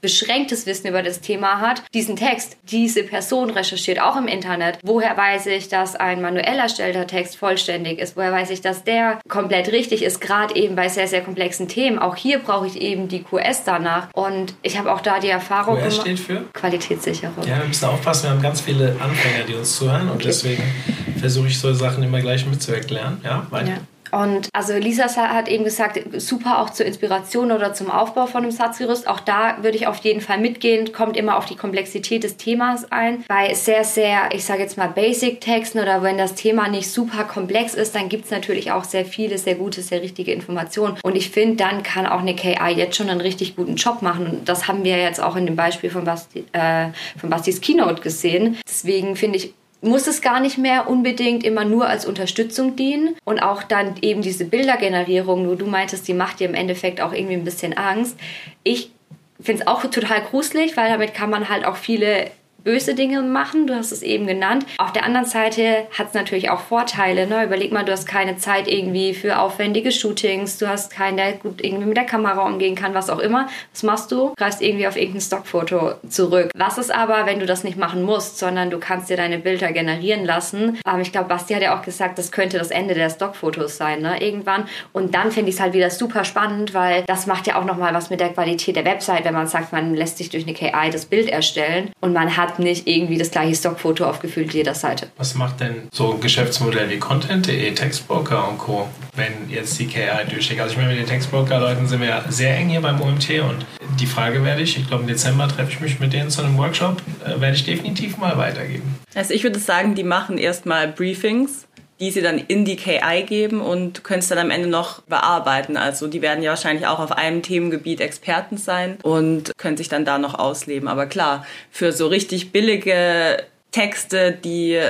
beschränktes Wissen über das Thema hat, diesen Text, diese Person recherchiert auch im Internet. Woher weiß ich, dass ein manuell erstellter Text vollständig ist? Woher weiß ich, dass der komplett richtig ist? Gerade eben bei sehr, sehr komplexen Themen. Auch hier brauche ich eben die QS danach. Und ich habe auch da die Erfahrung QS steht für? Qualitätssicherung. Ja, wir müssen aufpassen. Wir haben ganz viele Anfänger, die uns zuhören. Und okay. deswegen versuche ich solche Sachen immer gleich mitzuerklären. Ja, weiter. Ja. Und also Lisa hat eben gesagt, super auch zur Inspiration oder zum Aufbau von einem Satzgerüst. Auch da würde ich auf jeden Fall mitgehen. Kommt immer auf die Komplexität des Themas ein. Bei sehr, sehr, ich sage jetzt mal Basic-Texten oder wenn das Thema nicht super komplex ist, dann gibt es natürlich auch sehr viele, sehr gute, sehr richtige Informationen. Und ich finde, dann kann auch eine KI jetzt schon einen richtig guten Job machen. Und das haben wir jetzt auch in dem Beispiel von, Basti, äh, von Bastis Keynote gesehen. Deswegen finde ich muss es gar nicht mehr unbedingt immer nur als Unterstützung dienen und auch dann eben diese Bildergenerierung, wo du meintest, die macht dir im Endeffekt auch irgendwie ein bisschen Angst. Ich finde es auch total gruselig, weil damit kann man halt auch viele böse Dinge machen, du hast es eben genannt. Auf der anderen Seite hat es natürlich auch Vorteile. Ne? Überleg mal, du hast keine Zeit irgendwie für aufwendige Shootings, du hast keinen, der gut irgendwie mit der Kamera umgehen kann, was auch immer. Was machst du? Greifst irgendwie auf irgendein Stockfoto zurück. Was ist aber, wenn du das nicht machen musst, sondern du kannst dir deine Bilder generieren lassen? Ähm, ich glaube, Basti hat ja auch gesagt, das könnte das Ende der Stockfotos sein, ne? irgendwann. Und dann finde ich es halt wieder super spannend, weil das macht ja auch nochmal was mit der Qualität der Website, wenn man sagt, man lässt sich durch eine KI das Bild erstellen und man hat hat nicht irgendwie das gleiche Stockfoto auf gefühlt jeder Seite. Was macht denn so ein Geschäftsmodell wie Content.de, Textbroker und Co., wenn jetzt die KI durchschlägt? Also ich meine, mit den Textbroker-Leuten sind wir ja sehr eng hier beim OMT und die Frage werde ich, ich glaube im Dezember treffe ich mich mit denen zu einem Workshop, äh, werde ich definitiv mal weitergeben. Also ich würde sagen, die machen erstmal Briefings die sie dann in die KI geben und können es dann am Ende noch bearbeiten. Also die werden ja wahrscheinlich auch auf einem Themengebiet Experten sein und können sich dann da noch ausleben. Aber klar, für so richtig billige Texte, die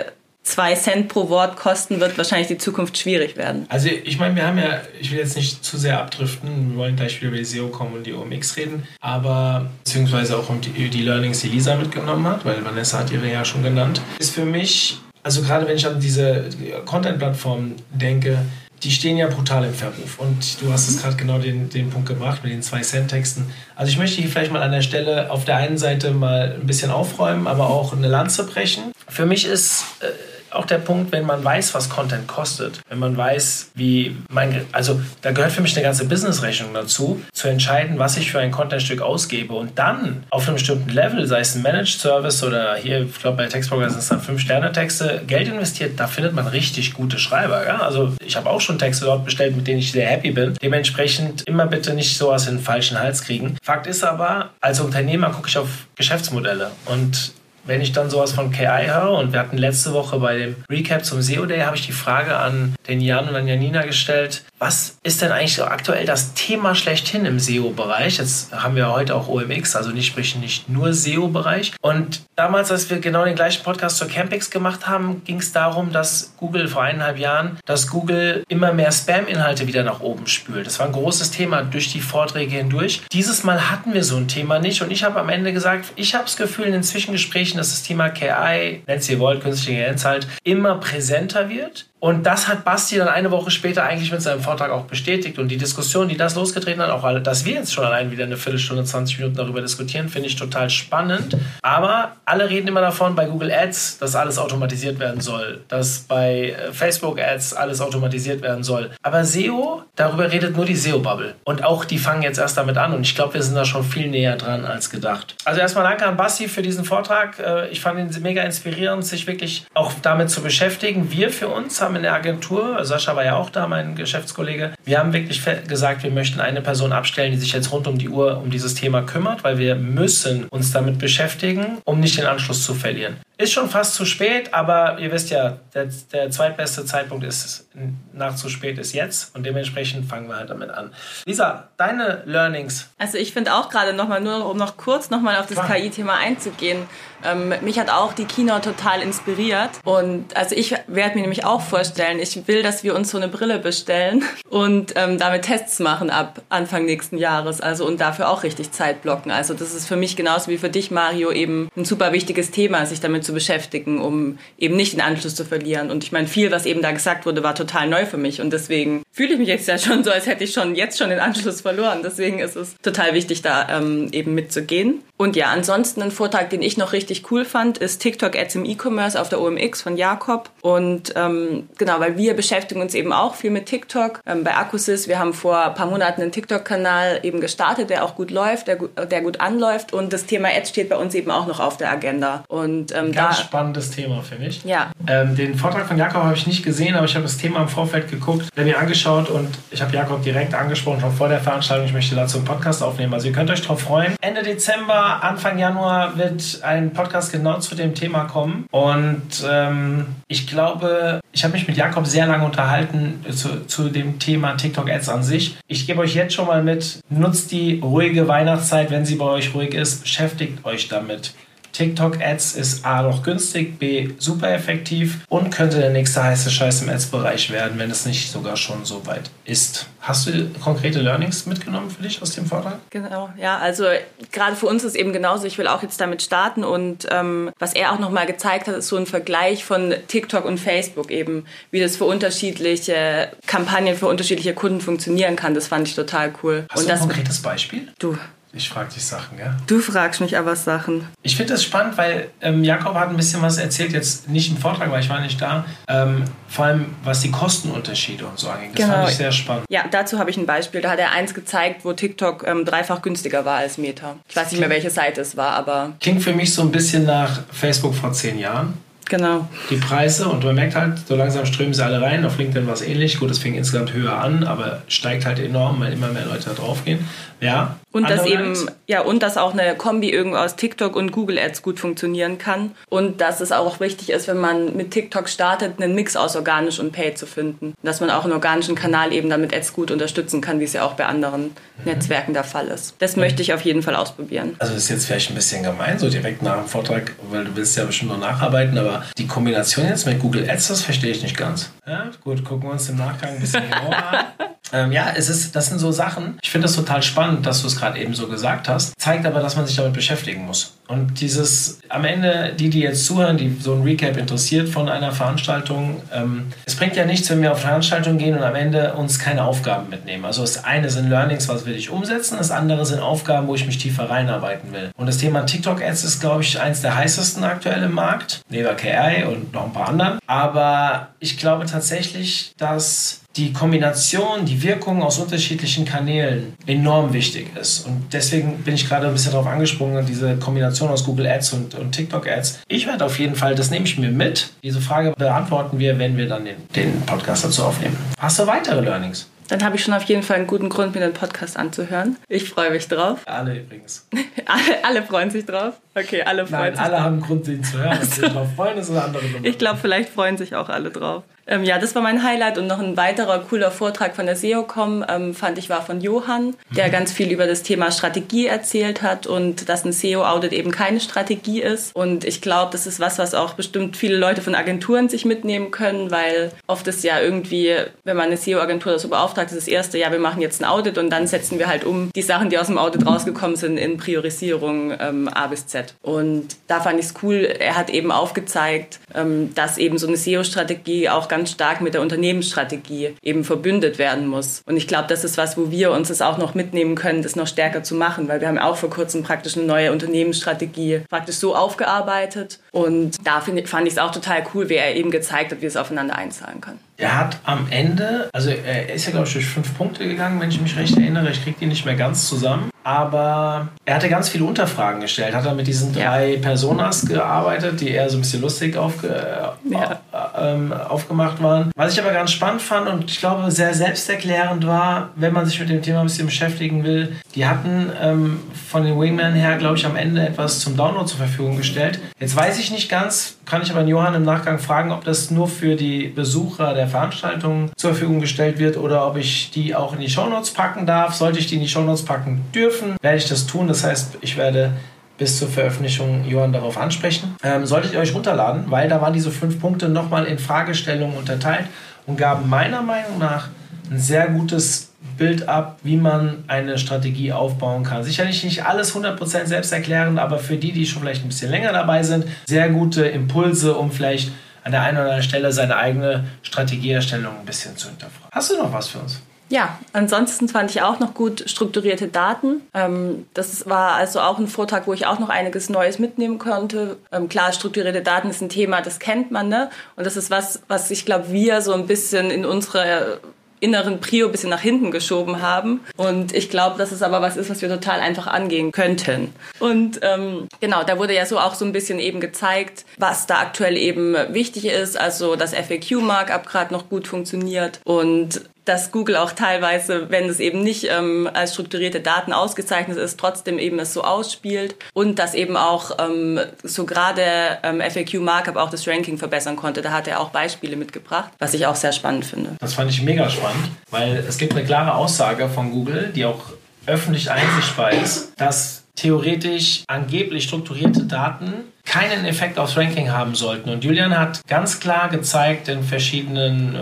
zwei Cent pro Wort kosten, wird wahrscheinlich die Zukunft schwierig werden. Also ich meine, wir haben ja, ich will jetzt nicht zu sehr abdriften, wir wollen gleich wieder über die SEO kommen und die OMX reden, aber beziehungsweise auch um die, die Learnings, die Lisa mitgenommen hat, weil Vanessa hat ihre ja schon genannt, ist für mich also gerade wenn ich an diese Content-Plattformen denke, die stehen ja brutal im Verruf. Und du hast es gerade genau den, den Punkt gebracht mit den zwei Cent-Texten. Also ich möchte hier vielleicht mal an der Stelle auf der einen Seite mal ein bisschen aufräumen, aber auch eine Lanze brechen. Für mich ist äh, auch der Punkt, wenn man weiß, was Content kostet, wenn man weiß, wie mein, also da gehört für mich eine ganze Businessrechnung dazu, zu entscheiden, was ich für ein Contentstück ausgebe und dann auf einem bestimmten Level, sei es ein Managed Service oder hier, ich glaube bei Textprogramm sind es dann 5-Sterne-Texte, Geld investiert, da findet man richtig gute Schreiber. Ja? Also ich habe auch schon Texte dort bestellt, mit denen ich sehr happy bin. Dementsprechend immer bitte nicht sowas in den falschen Hals kriegen. Fakt ist aber, als Unternehmer gucke ich auf Geschäftsmodelle und wenn ich dann sowas von KI höre und wir hatten letzte Woche bei dem Recap zum SEO Day, habe ich die Frage an den Jan und an Janina gestellt, was ist denn eigentlich so aktuell das Thema schlechthin im SEO-Bereich? Jetzt haben wir heute auch OMX, also nicht sprechen nicht nur SEO-Bereich. Und damals, als wir genau den gleichen Podcast zur Campix gemacht haben, ging es darum, dass Google vor eineinhalb Jahren, dass Google immer mehr Spam-Inhalte wieder nach oben spült. Das war ein großes Thema durch die Vorträge hindurch. Dieses Mal hatten wir so ein Thema nicht und ich habe am Ende gesagt, ich habe das Gefühl in den Zwischengesprächen, dass das Thema KI, nennt ihr wollt, künstliche Intelligenz halt, immer präsenter wird Und das hat Basti dann eine Woche später eigentlich mit seinem Vortrag auch bestätigt. Und die Diskussion, die das losgetreten hat, auch alle, dass wir jetzt schon allein wieder eine Viertelstunde, 20 Minuten darüber diskutieren, finde ich total spannend. Aber alle reden immer davon bei Google Ads, dass alles automatisiert werden soll, dass bei äh, Facebook Ads alles automatisiert werden soll. Aber SEO, darüber redet nur die SEO-Bubble. Und auch die fangen jetzt erst damit an. Und ich glaube, wir sind da schon viel näher dran als gedacht. Also erstmal danke an Basti für diesen Vortrag. Äh, ich fand ihn mega inspirierend, sich wirklich auch damit zu beschäftigen. Wir für uns haben in der Agentur, Sascha war ja auch da, mein Geschäftskollege, wir haben wirklich gesagt, wir möchten eine Person abstellen, die sich jetzt rund um die Uhr um dieses Thema kümmert, weil wir müssen uns damit beschäftigen, um nicht den Anschluss zu verlieren. Ist schon fast zu spät, aber ihr wisst ja, der, der zweitbeste Zeitpunkt ist nach zu spät ist jetzt und dementsprechend fangen wir halt damit an. Lisa, deine Learnings. Also ich finde auch gerade nochmal, nur um noch kurz nochmal auf das KI-Thema einzugehen, ähm, mich hat auch die Keynote total inspiriert und also ich werde mir nämlich auch vorstellen, ich will, dass wir uns so eine Brille bestellen und ähm, damit Tests machen ab Anfang nächsten Jahres, also und dafür auch richtig Zeit blocken. Also das ist für mich genauso wie für dich, Mario, eben ein super wichtiges Thema, sich damit zu beschäftigen, um eben nicht den Anschluss zu verlieren. Und ich meine, viel, was eben da gesagt wurde, war total neu für mich und deswegen fühle ich mich jetzt ja schon so, als hätte ich schon jetzt schon den Anschluss verloren. Deswegen ist es total wichtig, da ähm, eben mitzugehen. Und ja, ansonsten ein Vortrag, den ich noch richtig cool fand, ist TikTok Ads im E-Commerce auf der OMX von Jakob. Und ähm, genau, weil wir beschäftigen uns eben auch viel mit TikTok. Ähm, bei Acusys, wir haben vor ein paar Monaten einen TikTok-Kanal eben gestartet, der auch gut läuft, der, der gut anläuft. Und das Thema Ads steht bei uns eben auch noch auf der Agenda. Und ähm, da, spannendes Thema, finde ich. Ja. Ähm, den Vortrag von Jakob habe ich nicht gesehen, aber ich habe das Thema im Vorfeld geguckt, der mir angeschaut und ich habe Jakob direkt angesprochen, schon vor der Veranstaltung, ich möchte dazu einen Podcast aufnehmen. Also ihr könnt euch darauf freuen. Ende Dezember Anfang Januar wird ein Podcast genau zu dem Thema kommen. Und ähm, ich glaube, ich habe mich mit Jakob sehr lange unterhalten zu, zu dem Thema TikTok-Ads an sich. Ich gebe euch jetzt schon mal mit, nutzt die ruhige Weihnachtszeit, wenn sie bei euch ruhig ist, beschäftigt euch damit. TikTok-Ads ist A noch günstig, B super effektiv und könnte der nächste heiße Scheiß im Ads-Bereich werden, wenn es nicht sogar schon so weit ist. Hast du konkrete Learnings mitgenommen für dich aus dem Vortrag? Genau, ja, also gerade für uns ist eben genauso, ich will auch jetzt damit starten und ähm, was er auch nochmal gezeigt hat, ist so ein Vergleich von TikTok und Facebook eben, wie das für unterschiedliche Kampagnen, für unterschiedliche Kunden funktionieren kann. Das fand ich total cool. Hast und du ein konkretes Beispiel? Du, ich frage dich Sachen, ja? Du fragst mich aber Sachen. Ich finde das spannend, weil ähm, Jakob hat ein bisschen was erzählt, jetzt nicht im Vortrag, weil ich war nicht da. Ähm, vor allem, was die Kostenunterschiede und so angeht. Das genau. fand ich sehr spannend. Ja, dazu habe ich ein Beispiel. Da hat er eins gezeigt, wo TikTok ähm, dreifach günstiger war als Meta. Ich weiß nicht mehr, welche Seite es war, aber... Klingt für mich so ein bisschen nach Facebook vor zehn Jahren. Genau. Die Preise und man merkt halt, so langsam strömen sie alle rein. Auf LinkedIn war es ähnlich. Gut, es fing insgesamt höher an, aber steigt halt enorm, weil immer mehr Leute da drauf gehen. Ja. Und dass eben, ja, und dass auch eine Kombi irgendwo aus TikTok und Google Ads gut funktionieren kann. Und dass es auch wichtig ist, wenn man mit TikTok startet, einen Mix aus organisch und Paid zu finden. Dass man auch einen organischen Kanal eben damit Ads gut unterstützen kann, wie es ja auch bei anderen mhm. Netzwerken der Fall ist. Das mhm. möchte ich auf jeden Fall ausprobieren. Also das ist jetzt vielleicht ein bisschen gemein, so direkt nach dem Vortrag, weil du willst ja bestimmt noch nacharbeiten, aber die Kombination jetzt mit Google Ads, das verstehe ich nicht ganz. Ja, gut, gucken wir uns im Nachgang ein bisschen genauer an. Ähm, ja, es ist, das sind so Sachen. Ich finde das total spannend, dass du es gerade eben so gesagt hast. Zeigt aber, dass man sich damit beschäftigen muss. Und dieses, am Ende, die, die jetzt zuhören, die so ein Recap interessiert von einer Veranstaltung, ähm, es bringt ja nichts, wenn wir auf Veranstaltungen gehen und am Ende uns keine Aufgaben mitnehmen. Also das eine sind Learnings, was will ich umsetzen, das andere sind Aufgaben, wo ich mich tiefer reinarbeiten will. Und das Thema TikTok-Ads ist, glaube ich, eins der heißesten aktuell im Markt, neben KI und noch ein paar anderen. Aber ich glaube tatsächlich, dass die Kombination, die Wirkung aus unterschiedlichen Kanälen enorm wichtig ist. Und deswegen bin ich gerade ein bisschen darauf angesprungen, diese Kombination aus Google Ads und, und TikTok Ads. Ich werde auf jeden Fall, das nehme ich mir mit. Diese Frage beantworten wir, wenn wir dann den, den Podcast dazu aufnehmen. Hast du weitere Learnings? Dann habe ich schon auf jeden Fall einen guten Grund, mir den Podcast anzuhören. Ich freue mich drauf. Alle übrigens. alle, alle, freuen sich drauf. Okay, alle freuen Nein, sich. Alle drauf. haben Grund, den zu hören. Dass sie drauf freuen, ist eine andere Nummer. Ich glaube, vielleicht freuen sich auch alle drauf. Ähm, ja, das war mein Highlight und noch ein weiterer cooler Vortrag von der SEOcom ähm, fand ich war von Johann, der mhm. ganz viel über das Thema Strategie erzählt hat und dass ein SEO-Audit eben keine Strategie ist. Und ich glaube, das ist was, was auch bestimmt viele Leute von Agenturen sich mitnehmen können, weil oft ist ja irgendwie, wenn man eine SEO-Agentur so beauftragt, ist das erste, ja, wir machen jetzt ein Audit und dann setzen wir halt um die Sachen, die aus dem Audit rausgekommen sind, in Priorisierung ähm, A bis Z. Und da fand ich es cool, er hat eben aufgezeigt, ähm, dass eben so eine SEO-Strategie auch ganz stark mit der Unternehmensstrategie eben verbündet werden muss. Und ich glaube, das ist was, wo wir uns das auch noch mitnehmen können, das noch stärker zu machen, weil wir haben auch vor kurzem praktisch eine neue Unternehmensstrategie praktisch so aufgearbeitet. Und da find, fand ich es auch total cool, wie er eben gezeigt hat, wie es aufeinander einzahlen kann. Er hat am Ende, also er ist ja glaube ich durch fünf Punkte gegangen, wenn ich mich recht erinnere. Ich kriege die nicht mehr ganz zusammen. Aber er hatte ganz viele Unterfragen gestellt. Hat er mit diesen drei ja. Personas gearbeitet, die eher so ein bisschen lustig aufge ja. ähm, aufgemacht waren. Was ich aber ganz spannend fand und ich glaube sehr selbsterklärend war, wenn man sich mit dem Thema ein bisschen beschäftigen will, die hatten ähm, von den Wingman her, glaube ich, am Ende etwas zum Download zur Verfügung gestellt. Jetzt weiß ich nicht ganz, kann ich aber Johann im Nachgang fragen, ob das nur für die Besucher der Veranstaltung zur Verfügung gestellt wird oder ob ich die auch in die Shownotes packen darf. Sollte ich die in die Shownotes packen dürfen, werde ich das tun. Das heißt, ich werde bis zur Veröffentlichung Johann darauf ansprechen. Ähm, solltet ihr euch runterladen, weil da waren diese fünf Punkte nochmal in Fragestellungen unterteilt und gaben meiner Meinung nach ein sehr gutes Bild ab, wie man eine Strategie aufbauen kann. Sicherlich nicht alles 100% selbst erklären, aber für die, die schon vielleicht ein bisschen länger dabei sind, sehr gute Impulse, um vielleicht an der einen oder anderen Stelle seine eigene Strategieerstellung ein bisschen zu hinterfragen. Hast du noch was für uns? Ja, ansonsten fand ich auch noch gut strukturierte Daten. Ähm, das war also auch ein Vortrag, wo ich auch noch einiges Neues mitnehmen konnte. Ähm, klar, strukturierte Daten ist ein Thema, das kennt man, ne? Und das ist was, was ich glaube, wir so ein bisschen in unserer inneren Prio ein bisschen nach hinten geschoben haben. Und ich glaube, dass es aber was ist, was wir total einfach angehen könnten. Und ähm, genau, da wurde ja so auch so ein bisschen eben gezeigt, was da aktuell eben wichtig ist. Also, dass FAQ-Markup gerade noch gut funktioniert und dass Google auch teilweise, wenn es eben nicht ähm, als strukturierte Daten ausgezeichnet ist, trotzdem eben es so ausspielt und dass eben auch ähm, so gerade ähm, FAQ Markup auch das Ranking verbessern konnte. Da hat er auch Beispiele mitgebracht, was ich auch sehr spannend finde. Das fand ich mega spannend, weil es gibt eine klare Aussage von Google, die auch öffentlich einsichtbar ist, dass theoretisch angeblich strukturierte Daten keinen Effekt aufs Ranking haben sollten. Und Julian hat ganz klar gezeigt in verschiedenen äh,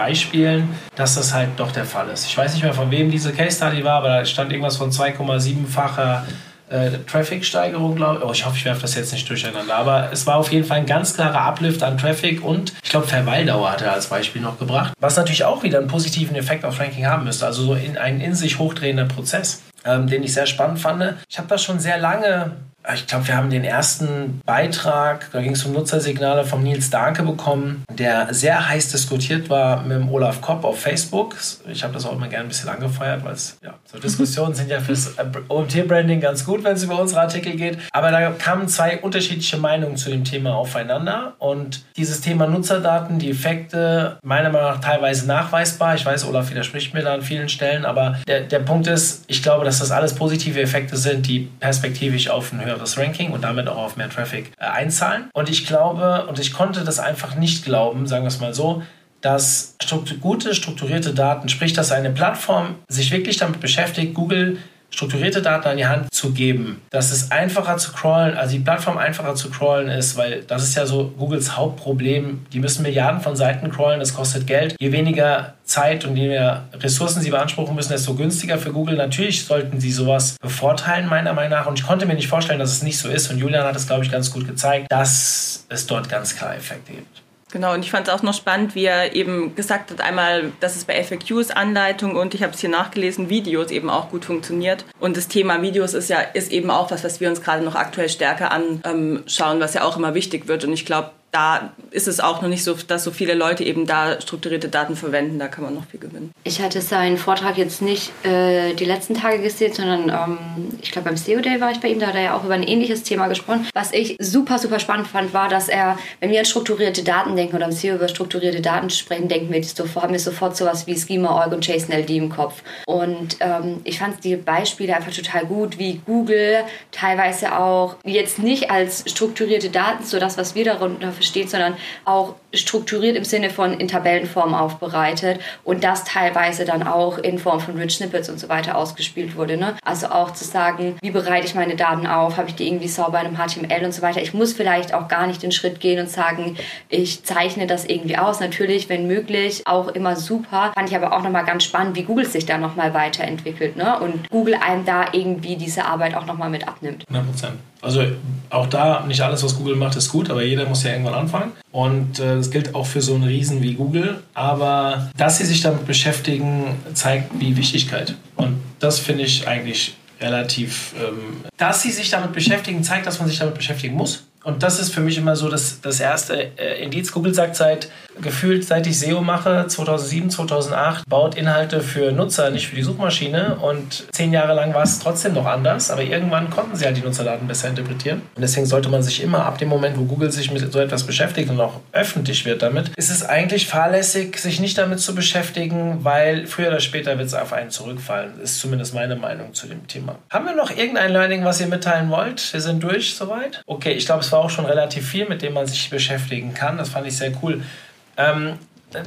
Beispielen, dass das halt doch der Fall ist. Ich weiß nicht mehr, von wem diese Case Study war, aber da stand irgendwas von 2,7-facher äh, Traffic-Steigerung, glaube ich. Oh, ich hoffe, ich werfe das jetzt nicht durcheinander. Aber es war auf jeden Fall ein ganz klarer Uplift an Traffic und ich glaube, Verweildauer hat er als Beispiel noch gebracht. Was natürlich auch wieder einen positiven Effekt auf Ranking haben müsste. Also so in, ein in sich hochdrehender Prozess ähm, den ich sehr spannend fand. Ich habe das schon sehr lange ich glaube, wir haben den ersten Beitrag, da ging es um Nutzersignale vom Nils Danke bekommen, der sehr heiß diskutiert war mit dem Olaf Kopp auf Facebook. Ich habe das auch immer gerne ein bisschen angefeuert, weil ja, so Diskussionen sind ja fürs äh, OMT-Branding ganz gut, wenn es über unsere Artikel geht. Aber da kamen zwei unterschiedliche Meinungen zu dem Thema aufeinander und dieses Thema Nutzerdaten, die Effekte, meiner Meinung nach teilweise nachweisbar. Ich weiß, Olaf widerspricht mir da an vielen Stellen, aber der, der Punkt ist, ich glaube, dass das alles positive Effekte sind, die perspektivisch auf ein höheres Ranking und damit auch auf mehr Traffic äh, einzahlen. Und ich glaube, und ich konnte das einfach nicht glauben, sagen wir es mal so, dass struktur gute, strukturierte Daten, sprich, dass eine Plattform sich wirklich damit beschäftigt, Google strukturierte Daten an die Hand zu geben, dass es einfacher zu crawlen, also die Plattform einfacher zu crawlen ist, weil das ist ja so Googles Hauptproblem. Die müssen Milliarden von Seiten crawlen, das kostet Geld. Je weniger Zeit und je mehr Ressourcen sie beanspruchen müssen, desto günstiger für Google. Natürlich sollten sie sowas bevorteilen, meiner Meinung nach. Und ich konnte mir nicht vorstellen, dass es nicht so ist. Und Julian hat es, glaube ich, ganz gut gezeigt, dass es dort ganz klar Effekte gibt. Genau, und ich fand es auch noch spannend, wie er eben gesagt hat, einmal, dass es bei FAQs Anleitung und ich habe es hier nachgelesen, Videos eben auch gut funktioniert. Und das Thema Videos ist ja ist eben auch was, was wir uns gerade noch aktuell stärker anschauen, was ja auch immer wichtig wird. Und ich glaube, da ist es auch noch nicht so, dass so viele Leute eben da strukturierte Daten verwenden. Da kann man noch viel gewinnen. Ich hatte seinen Vortrag jetzt nicht äh, die letzten Tage gesehen, sondern ähm, ich glaube beim SEO Day war ich bei ihm. Da hat er ja auch über ein ähnliches Thema gesprochen. Was ich super, super spannend fand, war, dass er, wenn wir an strukturierte Daten denken oder im SEO über strukturierte Daten sprechen, denken wir sofort, haben wir sofort sowas wie Schema, Org und JSON-LD im Kopf. Und ähm, ich fand die Beispiele einfach total gut, wie Google teilweise auch jetzt nicht als strukturierte Daten, so das, was wir darunter versteht, sondern auch strukturiert im Sinne von in Tabellenform aufbereitet und das teilweise dann auch in Form von Rich Snippets und so weiter ausgespielt wurde. Ne? Also auch zu sagen, wie bereite ich meine Daten auf, habe ich die irgendwie sauber in einem HTML und so weiter. Ich muss vielleicht auch gar nicht den Schritt gehen und sagen, ich zeichne das irgendwie aus. Natürlich, wenn möglich, auch immer super. Fand ich aber auch nochmal ganz spannend, wie Google sich da nochmal weiterentwickelt ne? und Google einem da irgendwie diese Arbeit auch nochmal mit abnimmt. 100 Prozent. Also auch da, nicht alles, was Google macht, ist gut, aber jeder muss ja irgendwann anfangen. Und äh, das gilt auch für so einen Riesen wie Google. Aber dass sie sich damit beschäftigen, zeigt die Wichtigkeit. Und das finde ich eigentlich relativ. Ähm, dass sie sich damit beschäftigen, zeigt, dass man sich damit beschäftigen muss. Und das ist für mich immer so das, das erste äh, Indiz. Google sagt seit gefühlt, seit ich SEO mache, 2007, 2008, baut Inhalte für Nutzer, nicht für die Suchmaschine. Und zehn Jahre lang war es trotzdem noch anders. Aber irgendwann konnten sie halt die Nutzerdaten besser interpretieren. Und deswegen sollte man sich immer ab dem Moment, wo Google sich mit so etwas beschäftigt und auch öffentlich wird damit, ist es eigentlich fahrlässig, sich nicht damit zu beschäftigen, weil früher oder später wird es auf einen zurückfallen. Ist zumindest meine Meinung zu dem Thema. Haben wir noch irgendein Learning, was ihr mitteilen wollt? Wir sind durch soweit. Okay, ich glaube, es war auch schon relativ viel, mit dem man sich beschäftigen kann. Das fand ich sehr cool. Ähm,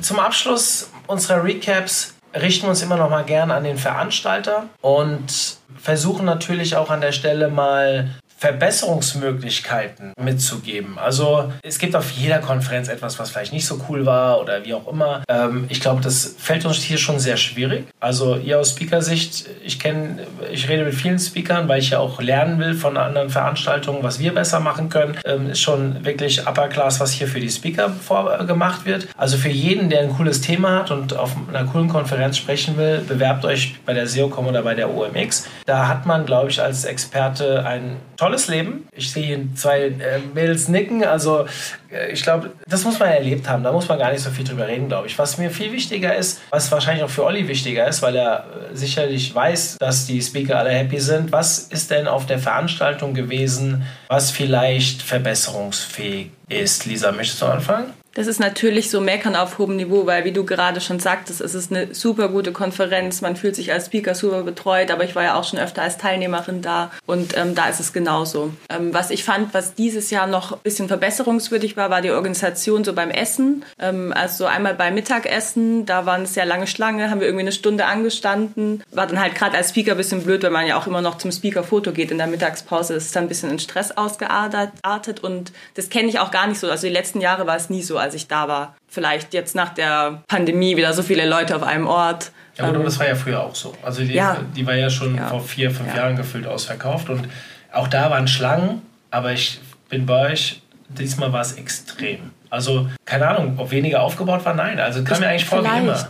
zum Abschluss unserer Recaps richten wir uns immer noch mal gern an den Veranstalter und versuchen natürlich auch an der Stelle mal Verbesserungsmöglichkeiten mitzugeben. Also es gibt auf jeder Konferenz etwas, was vielleicht nicht so cool war oder wie auch immer. Ähm, ich glaube, das fällt uns hier schon sehr schwierig. Also ihr aus Speakersicht, ich kenne, ich rede mit vielen Speakern, weil ich ja auch lernen will von anderen Veranstaltungen, was wir besser machen können. Ähm, ist schon wirklich Upper Class, was hier für die Speaker vorgemacht wird. Also für jeden, der ein cooles Thema hat und auf einer coolen Konferenz sprechen will, bewerbt euch bei der SEOCom oder bei der OMX. Da hat man, glaube ich, als Experte ein tolles tolles Leben. Ich sehe hier zwei äh, Mädels nicken. Also äh, ich glaube, das muss man erlebt haben. Da muss man gar nicht so viel drüber reden, glaube ich. Was mir viel wichtiger ist, was wahrscheinlich auch für Olli wichtiger ist, weil er äh, sicherlich weiß, dass die Speaker alle happy sind. Was ist denn auf der Veranstaltung gewesen, was vielleicht verbesserungsfähig ist? Lisa, möchtest du anfangen? Das ist natürlich so Meckern auf hohem Niveau, weil wie du gerade schon sagtest, es ist eine super gute Konferenz. Man fühlt sich als Speaker super betreut, aber ich war ja auch schon öfter als Teilnehmerin da und ähm, da ist es genauso. Ähm, was ich fand, was dieses Jahr noch ein bisschen verbesserungswürdig war, war die Organisation so beim Essen. Ähm, also einmal beim Mittagessen, da war eine sehr lange Schlange, haben wir irgendwie eine Stunde angestanden. War dann halt gerade als Speaker ein bisschen blöd, weil man ja auch immer noch zum Speaker-Foto geht in der Mittagspause. Das ist dann ein bisschen in Stress ausgeartet und das kenne ich auch gar nicht so. Also die letzten Jahre war es nie so als ich da war. Vielleicht jetzt nach der Pandemie wieder so viele Leute auf einem Ort. Ja, aber ähm, das war ja früher auch so. Also die, ja. die war ja schon ja. vor vier, fünf ja. Jahren gefühlt ausverkauft und auch da waren Schlangen, aber ich bin bei euch, diesmal war es extrem. Also keine Ahnung, ob weniger aufgebaut war, nein. Also kam mir eigentlich vor wie immer.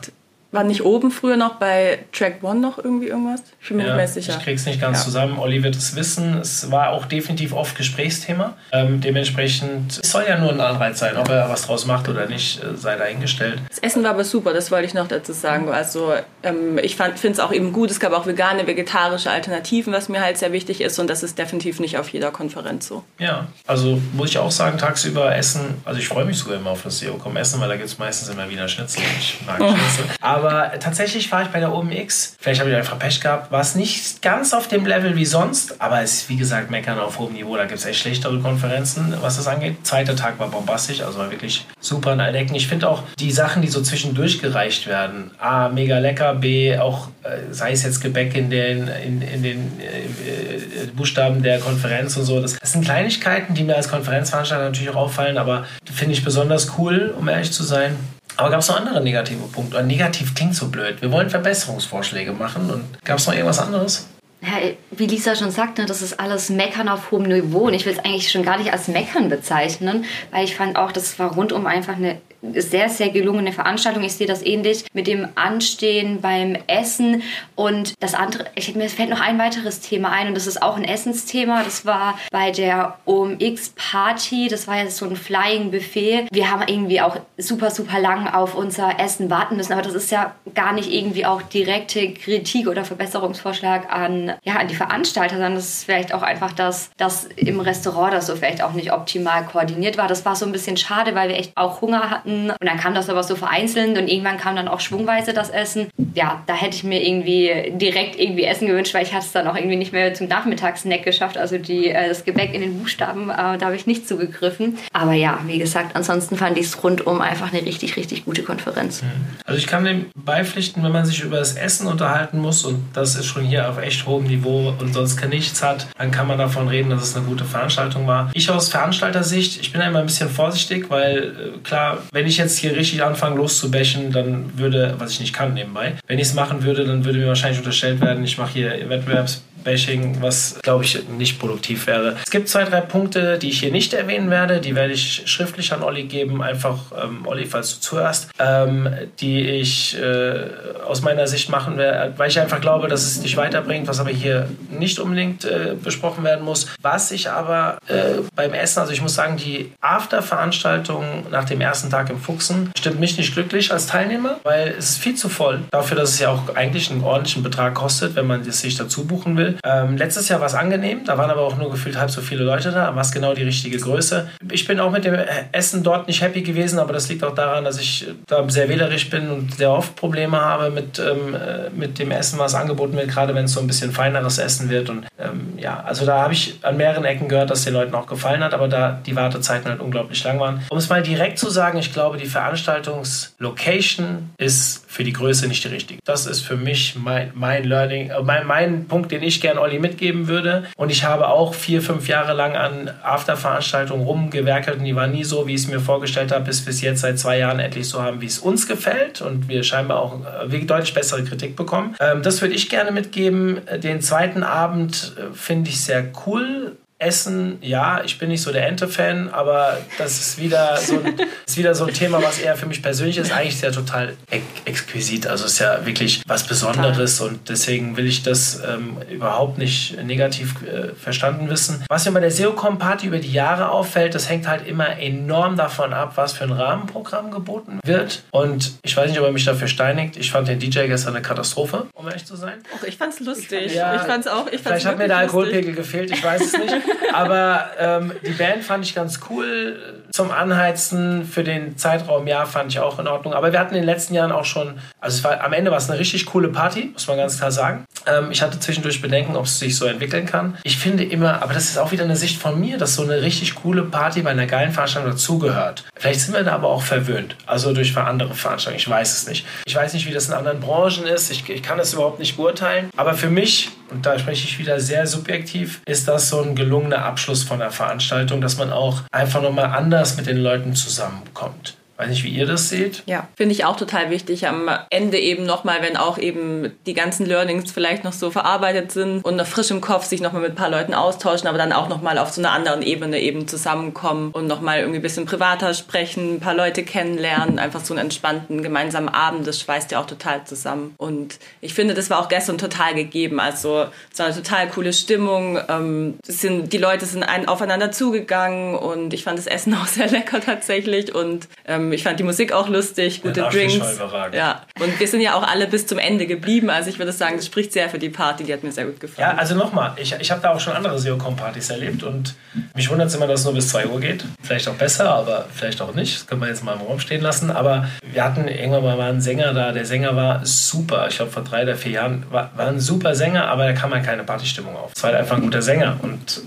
War nicht oben früher noch bei Track One noch irgendwie irgendwas? Ich bin mir ja, nicht mehr sicher. Ich krieg's nicht ganz ja. zusammen. Olli wird es wissen. Es war auch definitiv oft Gesprächsthema. Ähm, dementsprechend, es soll ja nur ein Anreiz sein. Ob er was draus macht oder nicht, äh, sei dahingestellt. Das Essen war aber super, das wollte ich noch dazu sagen. Also ähm, ich finde es auch eben gut. Es gab auch vegane, vegetarische Alternativen, was mir halt sehr wichtig ist. Und das ist definitiv nicht auf jeder Konferenz so. Ja, also muss ich auch sagen, tagsüber essen. Also ich freue mich sogar immer auf das SEO-Com Essen, weil da gibt es meistens immer wieder Schnitzel. Ich mag Schnitzel. Aber aber tatsächlich war ich bei der OMX. Vielleicht habe ich einfach Pech gehabt. War es nicht ganz auf dem Level wie sonst, aber es ist wie gesagt meckern auf hohem Niveau. Da gibt es echt schlechtere Konferenzen, was das angeht. Zweiter Tag war bombastisch, also war wirklich super in allen Ecken. Ich finde auch die Sachen, die so zwischendurch gereicht werden. A, mega lecker. B, auch äh, sei es jetzt Gebäck in den, in, in den äh, Buchstaben der Konferenz und so. Das, das sind Kleinigkeiten, die mir als Konferenzveranstalter natürlich auch auffallen, aber finde ich besonders cool, um ehrlich zu sein. Aber gab es noch andere negative Punkte? Und negativ klingt so blöd. Wir wollen Verbesserungsvorschläge machen. Und gab es noch irgendwas anderes? Ja, wie Lisa schon sagte, das ist alles Meckern auf hohem Niveau. Und ich will es eigentlich schon gar nicht als Meckern bezeichnen, weil ich fand auch, das war rundum einfach eine sehr, sehr gelungene Veranstaltung. Ich sehe das ähnlich mit dem Anstehen beim Essen. Und das andere, ich, mir fällt noch ein weiteres Thema ein und das ist auch ein Essensthema. Das war bei der OMX Party. Das war ja so ein Flying Buffet. Wir haben irgendwie auch super, super lang auf unser Essen warten müssen. Aber das ist ja gar nicht irgendwie auch direkte Kritik oder Verbesserungsvorschlag an, ja, an die Veranstalter, sondern das ist vielleicht auch einfach, dass das im Restaurant das so vielleicht auch nicht optimal koordiniert war. Das war so ein bisschen schade, weil wir echt auch Hunger hatten Essen. Und dann kam das aber so vereinzelt und irgendwann kam dann auch schwungweise das Essen. Ja, da hätte ich mir irgendwie direkt irgendwie Essen gewünscht, weil ich hatte es dann auch irgendwie nicht mehr zum Nachmittagssnack geschafft. Also die, äh, das Gebäck in den Buchstaben, äh, da habe ich nicht zugegriffen. Aber ja, wie gesagt, ansonsten fand ich es rundum einfach eine richtig, richtig gute Konferenz. Mhm. Also ich kann dem beipflichten, wenn man sich über das Essen unterhalten muss und das ist schon hier auf echt hohem Niveau und sonst nichts hat, dann kann man davon reden, dass es eine gute Veranstaltung war. Ich aus Veranstaltersicht, ich bin da immer ein bisschen vorsichtig, weil äh, klar, wenn wenn ich jetzt hier richtig anfange loszubächen, dann würde, was ich nicht kann nebenbei, wenn ich es machen würde, dann würde mir wahrscheinlich unterstellt werden, ich mache hier Wettbewerbs Bashing, was glaube ich nicht produktiv wäre. Es gibt zwei, drei Punkte, die ich hier nicht erwähnen werde. Die werde ich schriftlich an Olli geben. Einfach, ähm, Olli, falls du zuhörst, ähm, die ich äh, aus meiner Sicht machen werde, weil ich einfach glaube, dass es dich weiterbringt, was aber hier nicht unbedingt äh, besprochen werden muss. Was ich aber äh, beim Essen, also ich muss sagen, die After-Veranstaltung nach dem ersten Tag im Fuchsen stimmt mich nicht glücklich als Teilnehmer, weil es ist viel zu voll dafür, dass es ja auch eigentlich einen ordentlichen Betrag kostet, wenn man es sich dazu buchen will. Ähm, letztes Jahr war es angenehm, da waren aber auch nur gefühlt halb so viele Leute da, aber es genau die richtige Größe. Ich bin auch mit dem Essen dort nicht happy gewesen, aber das liegt auch daran, dass ich da sehr wählerisch bin und sehr oft Probleme habe mit, ähm, äh, mit dem Essen, was angeboten wird, gerade wenn es so ein bisschen feineres Essen wird. Und ähm, ja, also da habe ich an mehreren Ecken gehört, dass den Leuten auch gefallen hat, aber da die Wartezeiten halt unglaublich lang waren. Um es mal direkt zu sagen, ich glaube, die Veranstaltungslocation ist für die Größe nicht die richtige. Das ist für mich mein, mein Learning, äh, mein, mein Punkt, den ich gerne Olli mitgeben würde. Und ich habe auch vier, fünf Jahre lang an After-Veranstaltungen rumgewerkelt und die waren nie so, wie ich es mir vorgestellt habe, bis wir es jetzt seit zwei Jahren endlich so haben, wie es uns gefällt und wir scheinbar auch äh, deutlich bessere Kritik bekommen. Ähm, das würde ich gerne mitgeben. Den zweiten Abend äh, finde ich sehr cool. Essen, ja, ich bin nicht so der Ente-Fan, aber das ist wieder, so ein, ist wieder so ein Thema, was eher für mich persönlich ist. Eigentlich ist ja total ex exquisit. Also ist ja wirklich was Besonderes und deswegen will ich das ähm, überhaupt nicht negativ äh, verstanden wissen. Was mir bei der SEOCom-Party über die Jahre auffällt, das hängt halt immer enorm davon ab, was für ein Rahmenprogramm geboten wird. Und ich weiß nicht, ob er mich dafür steinigt. Ich fand den DJ gestern eine Katastrophe, um ehrlich zu sein. Och, ich fand's lustig. Ja, ich fand's auch. Ich fand's vielleicht hat mir der Alkoholpegel gefehlt, ich weiß es nicht. Aber ähm, die Band fand ich ganz cool. Zum Anheizen für den Zeitraum, ja, fand ich auch in Ordnung. Aber wir hatten in den letzten Jahren auch schon, also war, am Ende war es eine richtig coole Party, muss man ganz klar sagen. Ähm, ich hatte zwischendurch Bedenken, ob es sich so entwickeln kann. Ich finde immer, aber das ist auch wieder eine Sicht von mir, dass so eine richtig coole Party bei einer geilen Veranstaltung dazugehört. Vielleicht sind wir da aber auch verwöhnt. Also durch andere Veranstaltungen. Ich weiß es nicht. Ich weiß nicht, wie das in anderen Branchen ist. Ich, ich kann es überhaupt nicht beurteilen. Aber für mich, und da spreche ich wieder sehr subjektiv, ist das so ein gelungener Abschluss von der Veranstaltung, dass man auch einfach nochmal anders mit den Leuten zusammenkommt. Weiß nicht, wie ihr das seht. Ja, finde ich auch total wichtig. Am Ende eben nochmal, wenn auch eben die ganzen Learnings vielleicht noch so verarbeitet sind und noch frisch im Kopf sich nochmal mit ein paar Leuten austauschen, aber dann auch nochmal auf so einer anderen Ebene eben zusammenkommen und nochmal irgendwie ein bisschen privater sprechen, ein paar Leute kennenlernen, einfach so einen entspannten gemeinsamen Abend, das schweißt ja auch total zusammen. Und ich finde, das war auch gestern total gegeben. Also es war eine total coole Stimmung. Ähm, sind, die Leute sind ein, aufeinander zugegangen und ich fand das Essen auch sehr lecker tatsächlich und ähm, ähm, ich fand die Musik auch lustig, gute ja, Drinks. Ja. Und wir sind ja auch alle bis zum Ende geblieben. Also ich würde sagen, das spricht sehr für die Party. Die hat mir sehr gut gefallen. Ja, also nochmal, ich, ich habe da auch schon andere SEOCom-Partys erlebt und mich wundert es immer, dass es nur bis 2 Uhr geht. Vielleicht auch besser, aber vielleicht auch nicht. Das können wir jetzt mal im Raum stehen lassen. Aber wir hatten irgendwann mal einen Sänger da. Der Sänger war super. Ich glaube, vor drei oder vier Jahren war, war ein super Sänger, aber da kam halt keine Partystimmung auf. Es war halt einfach ein guter Sänger. Und es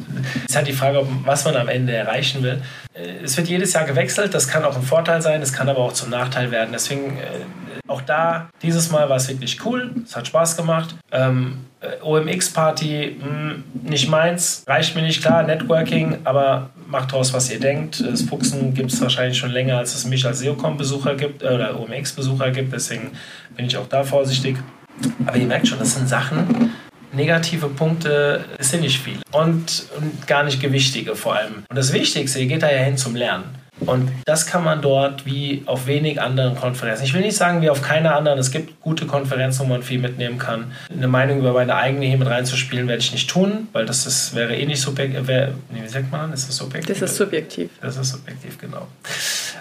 ist halt die Frage, was man am Ende erreichen will. Äh, es wird jedes Jahr gewechselt. Das kann auch ein Vorteil sein, es kann aber auch zum Nachteil werden. Deswegen äh, auch da, dieses Mal war es wirklich cool. Es hat Spaß gemacht. Ähm, äh, OMX-Party, hm, nicht meins, reicht mir nicht klar, Networking, aber macht draus, was ihr denkt. Das Fuchsen gibt es wahrscheinlich schon länger, als es mich als SEOCom-Besucher gibt äh, oder OMX-Besucher gibt, deswegen bin ich auch da vorsichtig. Aber ihr merkt schon, das sind Sachen, negative Punkte sind nicht viel und, und gar nicht gewichtige vor allem. Und das Wichtigste, ihr geht da ja hin zum Lernen. Und das kann man dort wie auf wenig anderen Konferenzen. Ich will nicht sagen, wie auf keiner anderen. Es gibt gute Konferenzen, wo man viel mitnehmen kann. Eine Meinung über meine eigene hier mit reinzuspielen, werde ich nicht tun, weil das ist, wäre eh nicht subjektiv. Wär, nee, wie sagt man? Ist das subjektiv? Das ist subjektiv. Das ist subjektiv, genau.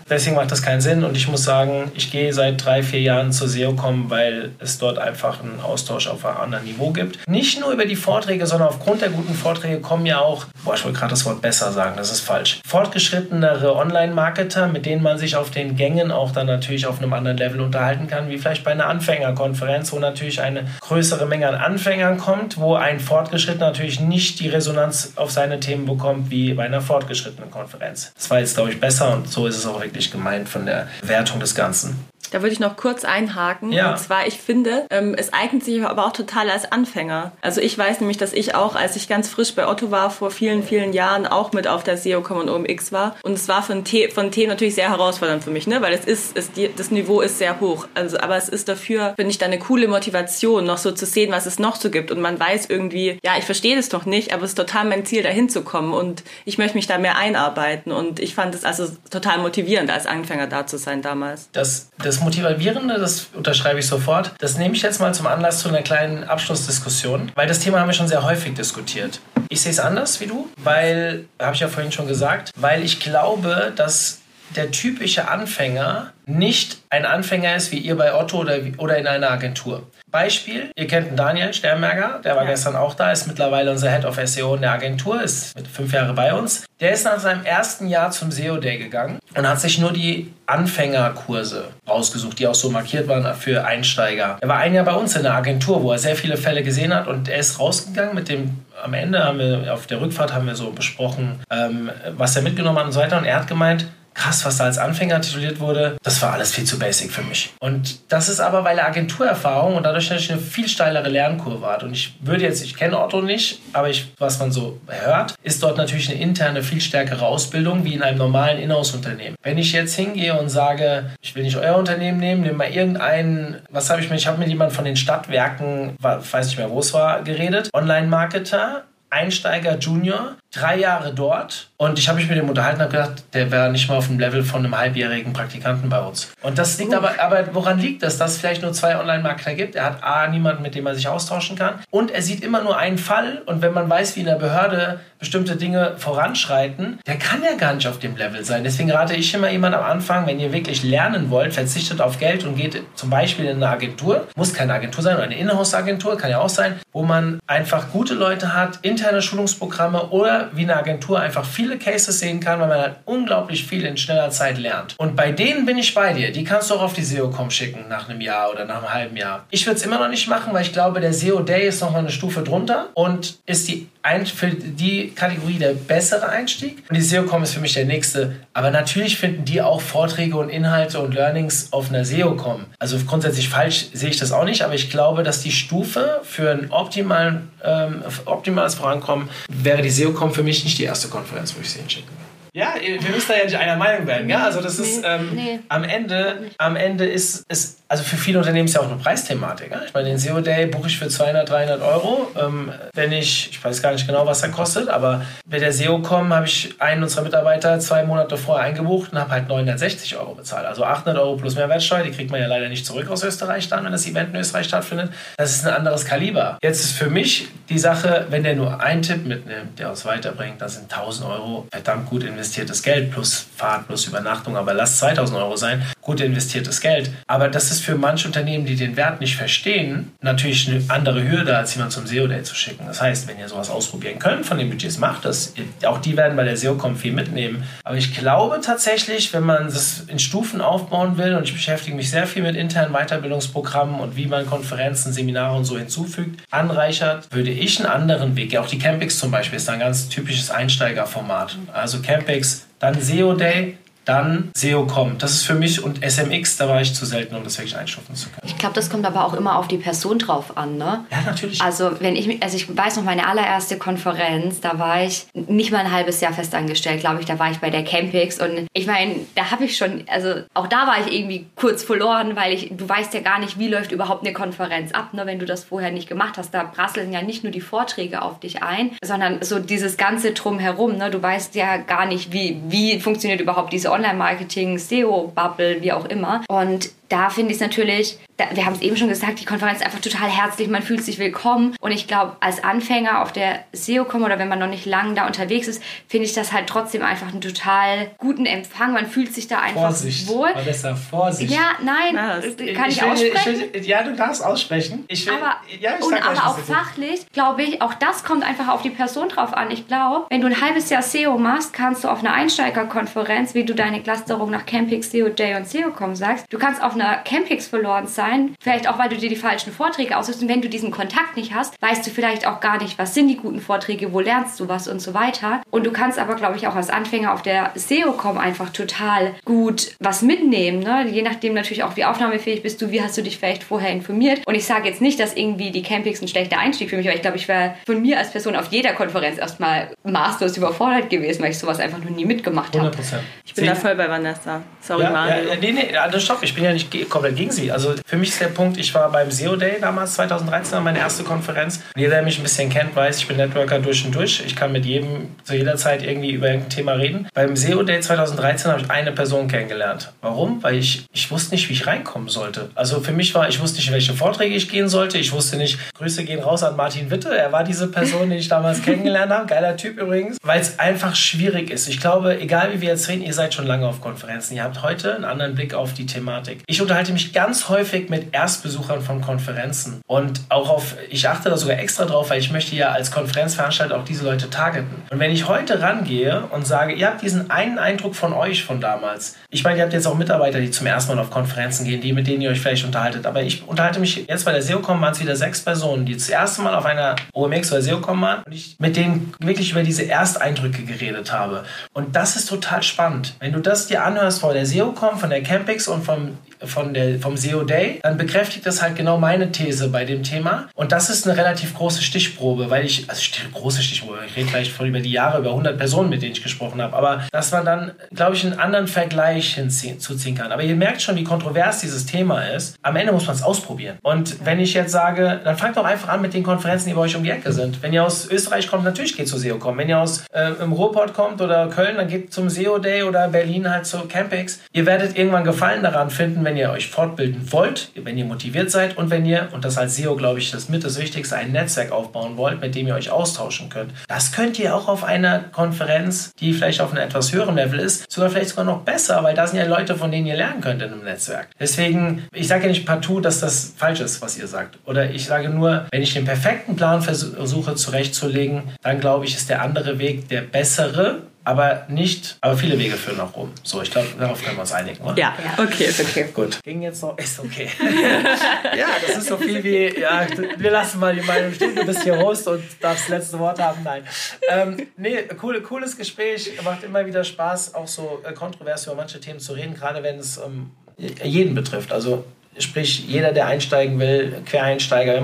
Deswegen macht das keinen Sinn und ich muss sagen, ich gehe seit drei, vier Jahren zur SEOCom, weil es dort einfach einen Austausch auf einem anderen Niveau gibt. Nicht nur über die Vorträge, sondern aufgrund der guten Vorträge kommen ja auch, boah, ich wollte gerade das Wort besser sagen, das ist falsch, fortgeschrittenere Online-Marketer, mit denen man sich auf den Gängen auch dann natürlich auf einem anderen Level unterhalten kann, wie vielleicht bei einer Anfängerkonferenz, wo natürlich eine größere Menge an Anfängern kommt, wo ein Fortgeschrittener natürlich nicht die Resonanz auf seine Themen bekommt wie bei einer fortgeschrittenen Konferenz. Das war jetzt, glaube ich, besser und so ist es auch wirklich gemeint von der Wertung des Ganzen. Da würde ich noch kurz einhaken. Ja. Und zwar, ich finde, ähm, es eignet sich aber auch total als Anfänger. Also ich weiß nämlich, dass ich auch, als ich ganz frisch bei Otto war, vor vielen, vielen Jahren auch mit auf der SEOCom und OMX war. Und es war von, The von Themen natürlich sehr herausfordernd für mich, ne? weil es ist, es, die, das Niveau ist sehr hoch. Also, aber es ist dafür, finde ich, da eine coole Motivation, noch so zu sehen, was es noch so gibt. Und man weiß irgendwie, ja, ich verstehe das doch nicht, aber es ist total mein Ziel, dahin zu kommen. Und ich möchte mich da mehr einarbeiten. Und ich fand es also total motivierend, als Anfänger da zu sein damals. Das, das Motivierende, das unterschreibe ich sofort. Das nehme ich jetzt mal zum Anlass zu einer kleinen Abschlussdiskussion, weil das Thema haben wir schon sehr häufig diskutiert. Ich sehe es anders wie du, weil, habe ich ja vorhin schon gesagt, weil ich glaube, dass der typische Anfänger nicht ein Anfänger ist wie ihr bei Otto oder, oder in einer Agentur. Beispiel, ihr kennt den Daniel Sternberger, der war ja. gestern auch da, ist mittlerweile unser Head of SEO in der Agentur, ist mit fünf Jahren bei uns. Der ist nach seinem ersten Jahr zum SEO Day gegangen und hat sich nur die Anfängerkurse rausgesucht, die auch so markiert waren für Einsteiger. Er war ein Jahr bei uns in der Agentur, wo er sehr viele Fälle gesehen hat und er ist rausgegangen mit dem, am Ende haben wir, auf der Rückfahrt haben wir so besprochen, ähm, was er mitgenommen hat und so weiter und er hat gemeint, krass, was da als Anfänger tituliert wurde, das war alles viel zu basic für mich. Und das ist aber, weil er Agenturerfahrung und dadurch natürlich eine viel steilere Lernkurve hat. Und ich würde jetzt, ich kenne Otto nicht, aber ich, was man so hört, ist dort natürlich eine interne, viel stärkere Ausbildung wie in einem normalen Inhouse-Unternehmen. Wenn ich jetzt hingehe und sage, ich will nicht euer Unternehmen nehmen, nehme mal irgendeinen, was habe ich mir, ich habe mit jemandem von den Stadtwerken, weiß nicht mehr, wo es war, geredet, Online-Marketer, Einsteiger Junior, drei Jahre dort und ich habe mich mit dem unterhalten und gedacht, der wäre nicht mal auf dem Level von einem halbjährigen Praktikanten bei uns. Und das liegt aber, aber woran liegt das, dass es vielleicht nur zwei Online-Marketer gibt? Er hat A, niemanden, mit dem er sich austauschen kann und er sieht immer nur einen Fall und wenn man weiß, wie in der Behörde bestimmte Dinge voranschreiten, der kann ja gar nicht auf dem Level sein. Deswegen rate ich immer jemand am Anfang, wenn ihr wirklich lernen wollt, verzichtet auf Geld und geht zum Beispiel in eine Agentur, muss keine Agentur sein, eine Inhouse-Agentur, kann ja auch sein, wo man einfach gute Leute hat, interne Schulungsprogramme oder wie eine Agentur einfach viele Cases sehen kann, weil man halt unglaublich viel in schneller Zeit lernt. Und bei denen bin ich bei dir. Die kannst du auch auf die SEO-Com schicken nach einem Jahr oder nach einem halben Jahr. Ich würde es immer noch nicht machen, weil ich glaube, der SEO Day ist noch mal eine Stufe drunter und ist die ein, für die Kategorie der bessere Einstieg. Und die SEO-Com ist für mich der nächste. Aber natürlich finden die auch Vorträge und Inhalte und Learnings auf einer SEO-Com. Also grundsätzlich falsch sehe ich das auch nicht, aber ich glaube, dass die Stufe für ein optimalen, ähm, optimales Vorankommen wäre die SEO-Com für mich nicht die erste Konferenz, wo ich sie hinschicken würde. Ja, wir müssen da ja nicht einer Meinung werden. Ja? Also das ist ähm, nee. am Ende, am Ende ist es also für viele Unternehmen ist ja auch eine Preisthematik. Ja? Ich meine, den SEO Day buche ich für 200, 300 Euro. Ähm, wenn ich, ich weiß gar nicht genau, was er kostet, aber bei der SEO kommen habe ich einen unserer Mitarbeiter zwei Monate vorher eingebucht und habe halt 960 Euro bezahlt. Also 800 Euro plus Mehrwertsteuer, die kriegt man ja leider nicht zurück aus Österreich dann, wenn das Event in Österreich stattfindet. Das ist ein anderes Kaliber. Jetzt ist für mich die Sache, wenn der nur einen Tipp mitnimmt, der uns weiterbringt, das sind 1000 Euro verdammt gut investiertes Geld plus Fahrt plus Übernachtung, aber lass 2000 Euro sein, gut investiertes Geld. Aber das ist für manche Unternehmen, die den Wert nicht verstehen, natürlich eine andere Hürde, als jemand zum SEO Day zu schicken. Das heißt, wenn ihr sowas ausprobieren könnt, von den Budgets macht das. Auch die werden bei der SEO-Com viel mitnehmen. Aber ich glaube tatsächlich, wenn man das in Stufen aufbauen will, und ich beschäftige mich sehr viel mit internen Weiterbildungsprogrammen und wie man Konferenzen, Seminare und so hinzufügt, anreichert, würde ich einen anderen Weg. Auch die Campix zum Beispiel ist ein ganz typisches Einsteigerformat. Also Campix, dann SEO Day, dann SEO kommt. Das ist für mich und SMX, da war ich zu selten, um das wirklich einstufen zu können. Ich glaube, das kommt aber auch immer auf die Person drauf an, ne? Ja, natürlich. Also, wenn ich, also ich weiß noch, meine allererste Konferenz, da war ich nicht mal ein halbes Jahr festangestellt, glaube ich, da war ich bei der Campix und ich meine, da habe ich schon, also auch da war ich irgendwie kurz verloren, weil ich, du weißt ja gar nicht, wie läuft überhaupt eine Konferenz ab, ne, wenn du das vorher nicht gemacht hast. Da prasseln ja nicht nur die Vorträge auf dich ein, sondern so dieses ganze Drumherum, ne? Du weißt ja gar nicht, wie, wie funktioniert überhaupt diese Online-Marketing, SEO-Bubble, wie auch immer. Und da finde ich es natürlich, da, wir haben es eben schon gesagt, die Konferenz ist einfach total herzlich, man fühlt sich willkommen. Und ich glaube, als Anfänger auf der SEO-Com oder wenn man noch nicht lange da unterwegs ist, finde ich das halt trotzdem einfach einen total guten Empfang. Man fühlt sich da einfach Vorsicht, wohl. Vanessa, Vorsicht. Ja, nein, Ja, kann ich, will- aussprechen. Ich will, ja, du darfst aussprechen. Ich will, aber, ja, ich und gleich, aber auch fachlich, glaube ich, auch das kommt einfach auf die Person drauf an. Ich glaube, wenn du ein halbes Jahr SEO machst, kannst du auf einer Einsteigerkonferenz, wie du deine Clusterung nach Campix, SEO Day und SEO.com sagst, du kannst auf einer Campix verloren sein. Vielleicht auch, weil du dir die falschen Vorträge aussuchst. Und wenn du diesen Kontakt nicht hast, weißt du vielleicht auch gar nicht, was sind die guten Vorträge, wo lernst du was und so weiter. Und du kannst aber, glaube ich, auch als Anfänger auf der SEO-Com einfach total gut was mitnehmen. Ne? Je nachdem natürlich auch, wie aufnahmefähig bist du, wie hast du dich vielleicht vorher informiert. Und ich sage jetzt nicht, dass irgendwie die Campix ein schlechter Einstieg für mich, weil ich glaube, ich wäre von mir als Person auf jeder Konferenz erstmal maßlos überfordert gewesen, weil ich sowas einfach noch nie mitgemacht habe. 100%. Ich bin da voll bei Vanessa. Sorry, ja, Mario. Ja, nee, nee, also stopp, ich bin ja nicht komplett gegen sie. Also für mich ist der Punkt, ich war beim SEO Day damals, 2013, meine erste Konferenz. Jeder, der mich ein bisschen kennt, weiß, ich bin Networker durch und durch. Ich kann mit jedem zu jeder Zeit irgendwie über irgendein Thema reden. Beim SEO Day 2013 habe ich eine Person kennengelernt. Warum? Weil ich, ich wusste nicht, wie ich reinkommen sollte. Also für mich war, ich wusste nicht, in welche Vorträge ich gehen sollte. Ich wusste nicht, Grüße gehen raus an Martin Witte. Er war diese Person, die ich damals kennengelernt habe. Geiler Typ übrigens. Weil es einfach schwierig ist. Ich glaube, egal wie wir jetzt reden, ihr seid schon lange auf Konferenzen. Ihr habt heute einen anderen Blick auf die Thematik. Ich unterhalte mich ganz häufig mit Erstbesuchern von Konferenzen. Und auch auf, ich achte da sogar extra drauf, weil ich möchte ja als Konferenzveranstalter auch diese Leute targeten. Und wenn ich heute rangehe und sage, ihr habt diesen einen Eindruck von euch von damals. Ich meine, ihr habt jetzt auch Mitarbeiter, die zum ersten Mal auf Konferenzen gehen, die mit denen ihr euch vielleicht unterhaltet. Aber ich unterhalte mich jetzt bei der SEOCom waren es wieder sechs Personen, die das erste Mal auf einer OMX oder SEOCom waren und ich mit denen wirklich über diese Ersteindrücke geredet habe. Und das ist total spannend. Wenn du das dir anhörst vor der SEOCom, von der Campix und vom von der, vom SEO Day, dann bekräftigt das halt genau meine These bei dem Thema. Und das ist eine relativ große Stichprobe, weil ich, also große Stichprobe, ich rede vielleicht von über die Jahre, über 100 Personen, mit denen ich gesprochen habe, aber dass man dann, glaube ich, einen anderen Vergleich hinzuziehen kann. Aber ihr merkt schon, wie kontrovers dieses Thema ist. Am Ende muss man es ausprobieren. Und wenn ich jetzt sage, dann fangt doch einfach an mit den Konferenzen, die bei euch um die Ecke sind. Wenn ihr aus Österreich kommt, natürlich geht zu SEO kommen. Wenn ihr aus äh, im Ruhrport kommt oder Köln, dann geht zum SEO Day oder Berlin halt zu Campix. Ihr werdet irgendwann Gefallen daran finden, wenn ihr euch fortbilden wollt, wenn ihr motiviert seid und wenn ihr, und das als SEO glaube ich das mit das Wichtigste, ein Netzwerk aufbauen wollt, mit dem ihr euch austauschen könnt. Das könnt ihr auch auf einer Konferenz, die vielleicht auf einem etwas höheren Level ist, sogar vielleicht sogar noch besser, weil da sind ja Leute, von denen ihr lernen könnt in einem Netzwerk. Deswegen, ich sage ja nicht partout, dass das falsch ist, was ihr sagt. Oder ich sage nur, wenn ich den perfekten Plan versuche zurechtzulegen, dann glaube ich, ist der andere Weg der bessere aber nicht, aber viele Wege führen nach Rom. So, ich glaube, darauf können wir uns einigen, oder? Ja, okay, ist okay. Gut. Ging jetzt noch, ist okay. ja, das ist so viel wie, ja, wir lassen mal die Meinung stehen, du bist hier Host und darfst das letzte Wort haben. Nein. Ähm, nee, cool, cooles Gespräch, macht immer wieder Spaß, auch so äh, kontrovers über manche Themen zu reden, gerade wenn es ähm, jeden betrifft. Also Sprich, jeder, der einsteigen will, Quereinsteiger.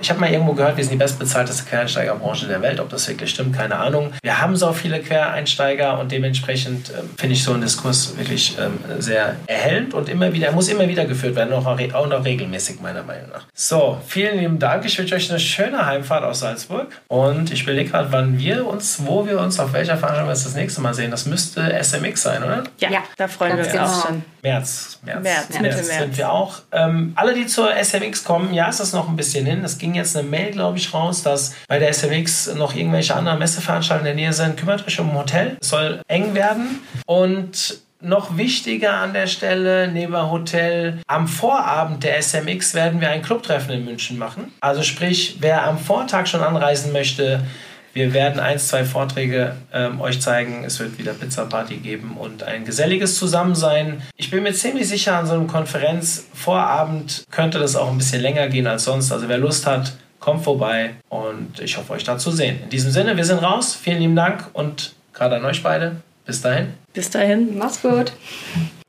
Ich habe mal irgendwo gehört, wir sind die bestbezahlteste Quereinsteigerbranche der Welt. Ob das wirklich stimmt, keine Ahnung. Wir haben so viele Quereinsteiger und dementsprechend ähm, finde ich so einen Diskurs wirklich ähm, sehr erhellend und immer wieder, muss immer wieder geführt werden, auch, auch noch regelmäßig, meiner Meinung nach. So, vielen lieben Dank. Ich wünsche euch eine schöne Heimfahrt aus Salzburg und ich überlege gerade, wann wir uns, wo wir uns, auf welcher Veranstaltung wir das nächste Mal sehen. Das müsste SMX sein, oder? Ja, ja. da freuen Ganz wir uns genau. auch schon. März. März, März, Mitte März. sind wir auch. Ähm, alle, die zur SMX kommen, ja, ist das noch ein bisschen hin. Es ging jetzt eine Mail, glaube ich, raus, dass bei der SMX noch irgendwelche anderen Messeveranstaltungen in der Nähe sind. Kümmert euch um ein Hotel. Es soll eng werden. Und noch wichtiger an der Stelle, neben Hotel, am Vorabend der SMX werden wir ein Clubtreffen in München machen. Also sprich, wer am Vortag schon anreisen möchte, wir werden ein, zwei Vorträge ähm, euch zeigen. Es wird wieder Pizza-Party geben und ein geselliges Zusammensein. Ich bin mir ziemlich sicher, an so einem Konferenzvorabend könnte das auch ein bisschen länger gehen als sonst. Also wer Lust hat, kommt vorbei und ich hoffe, euch da zu sehen. In diesem Sinne, wir sind raus. Vielen lieben Dank und gerade an euch beide. Bis dahin. Bis dahin. Mach's gut.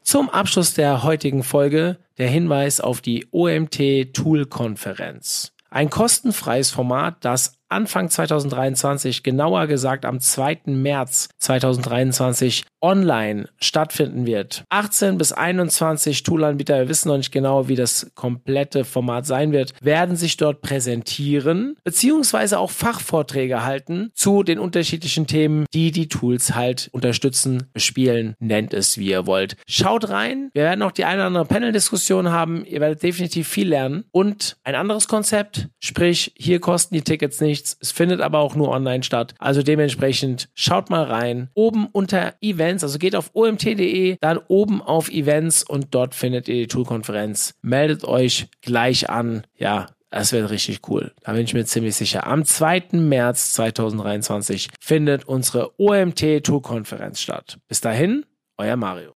Zum Abschluss der heutigen Folge der Hinweis auf die OMT Tool Konferenz. Ein kostenfreies Format, das Anfang 2023, genauer gesagt am 2. März 2023 online stattfinden wird. 18 bis 21 Toolanbieter, wir wissen noch nicht genau, wie das komplette Format sein wird, werden sich dort präsentieren, beziehungsweise auch Fachvorträge halten zu den unterschiedlichen Themen, die die Tools halt unterstützen, bespielen, nennt es wie ihr wollt. Schaut rein, wir werden auch die eine oder andere Panel-Diskussion haben, ihr werdet definitiv viel lernen und ein anderes Konzept, sprich, hier kosten die Tickets nicht, nichts. Es findet aber auch nur online statt. Also dementsprechend schaut mal rein. Oben unter Events, also geht auf omt.de, dann oben auf Events und dort findet ihr die Toolkonferenz. Meldet euch gleich an. Ja, das wird richtig cool. Da bin ich mir ziemlich sicher. Am 2. März 2023 findet unsere OMT Toolkonferenz statt. Bis dahin, euer Mario.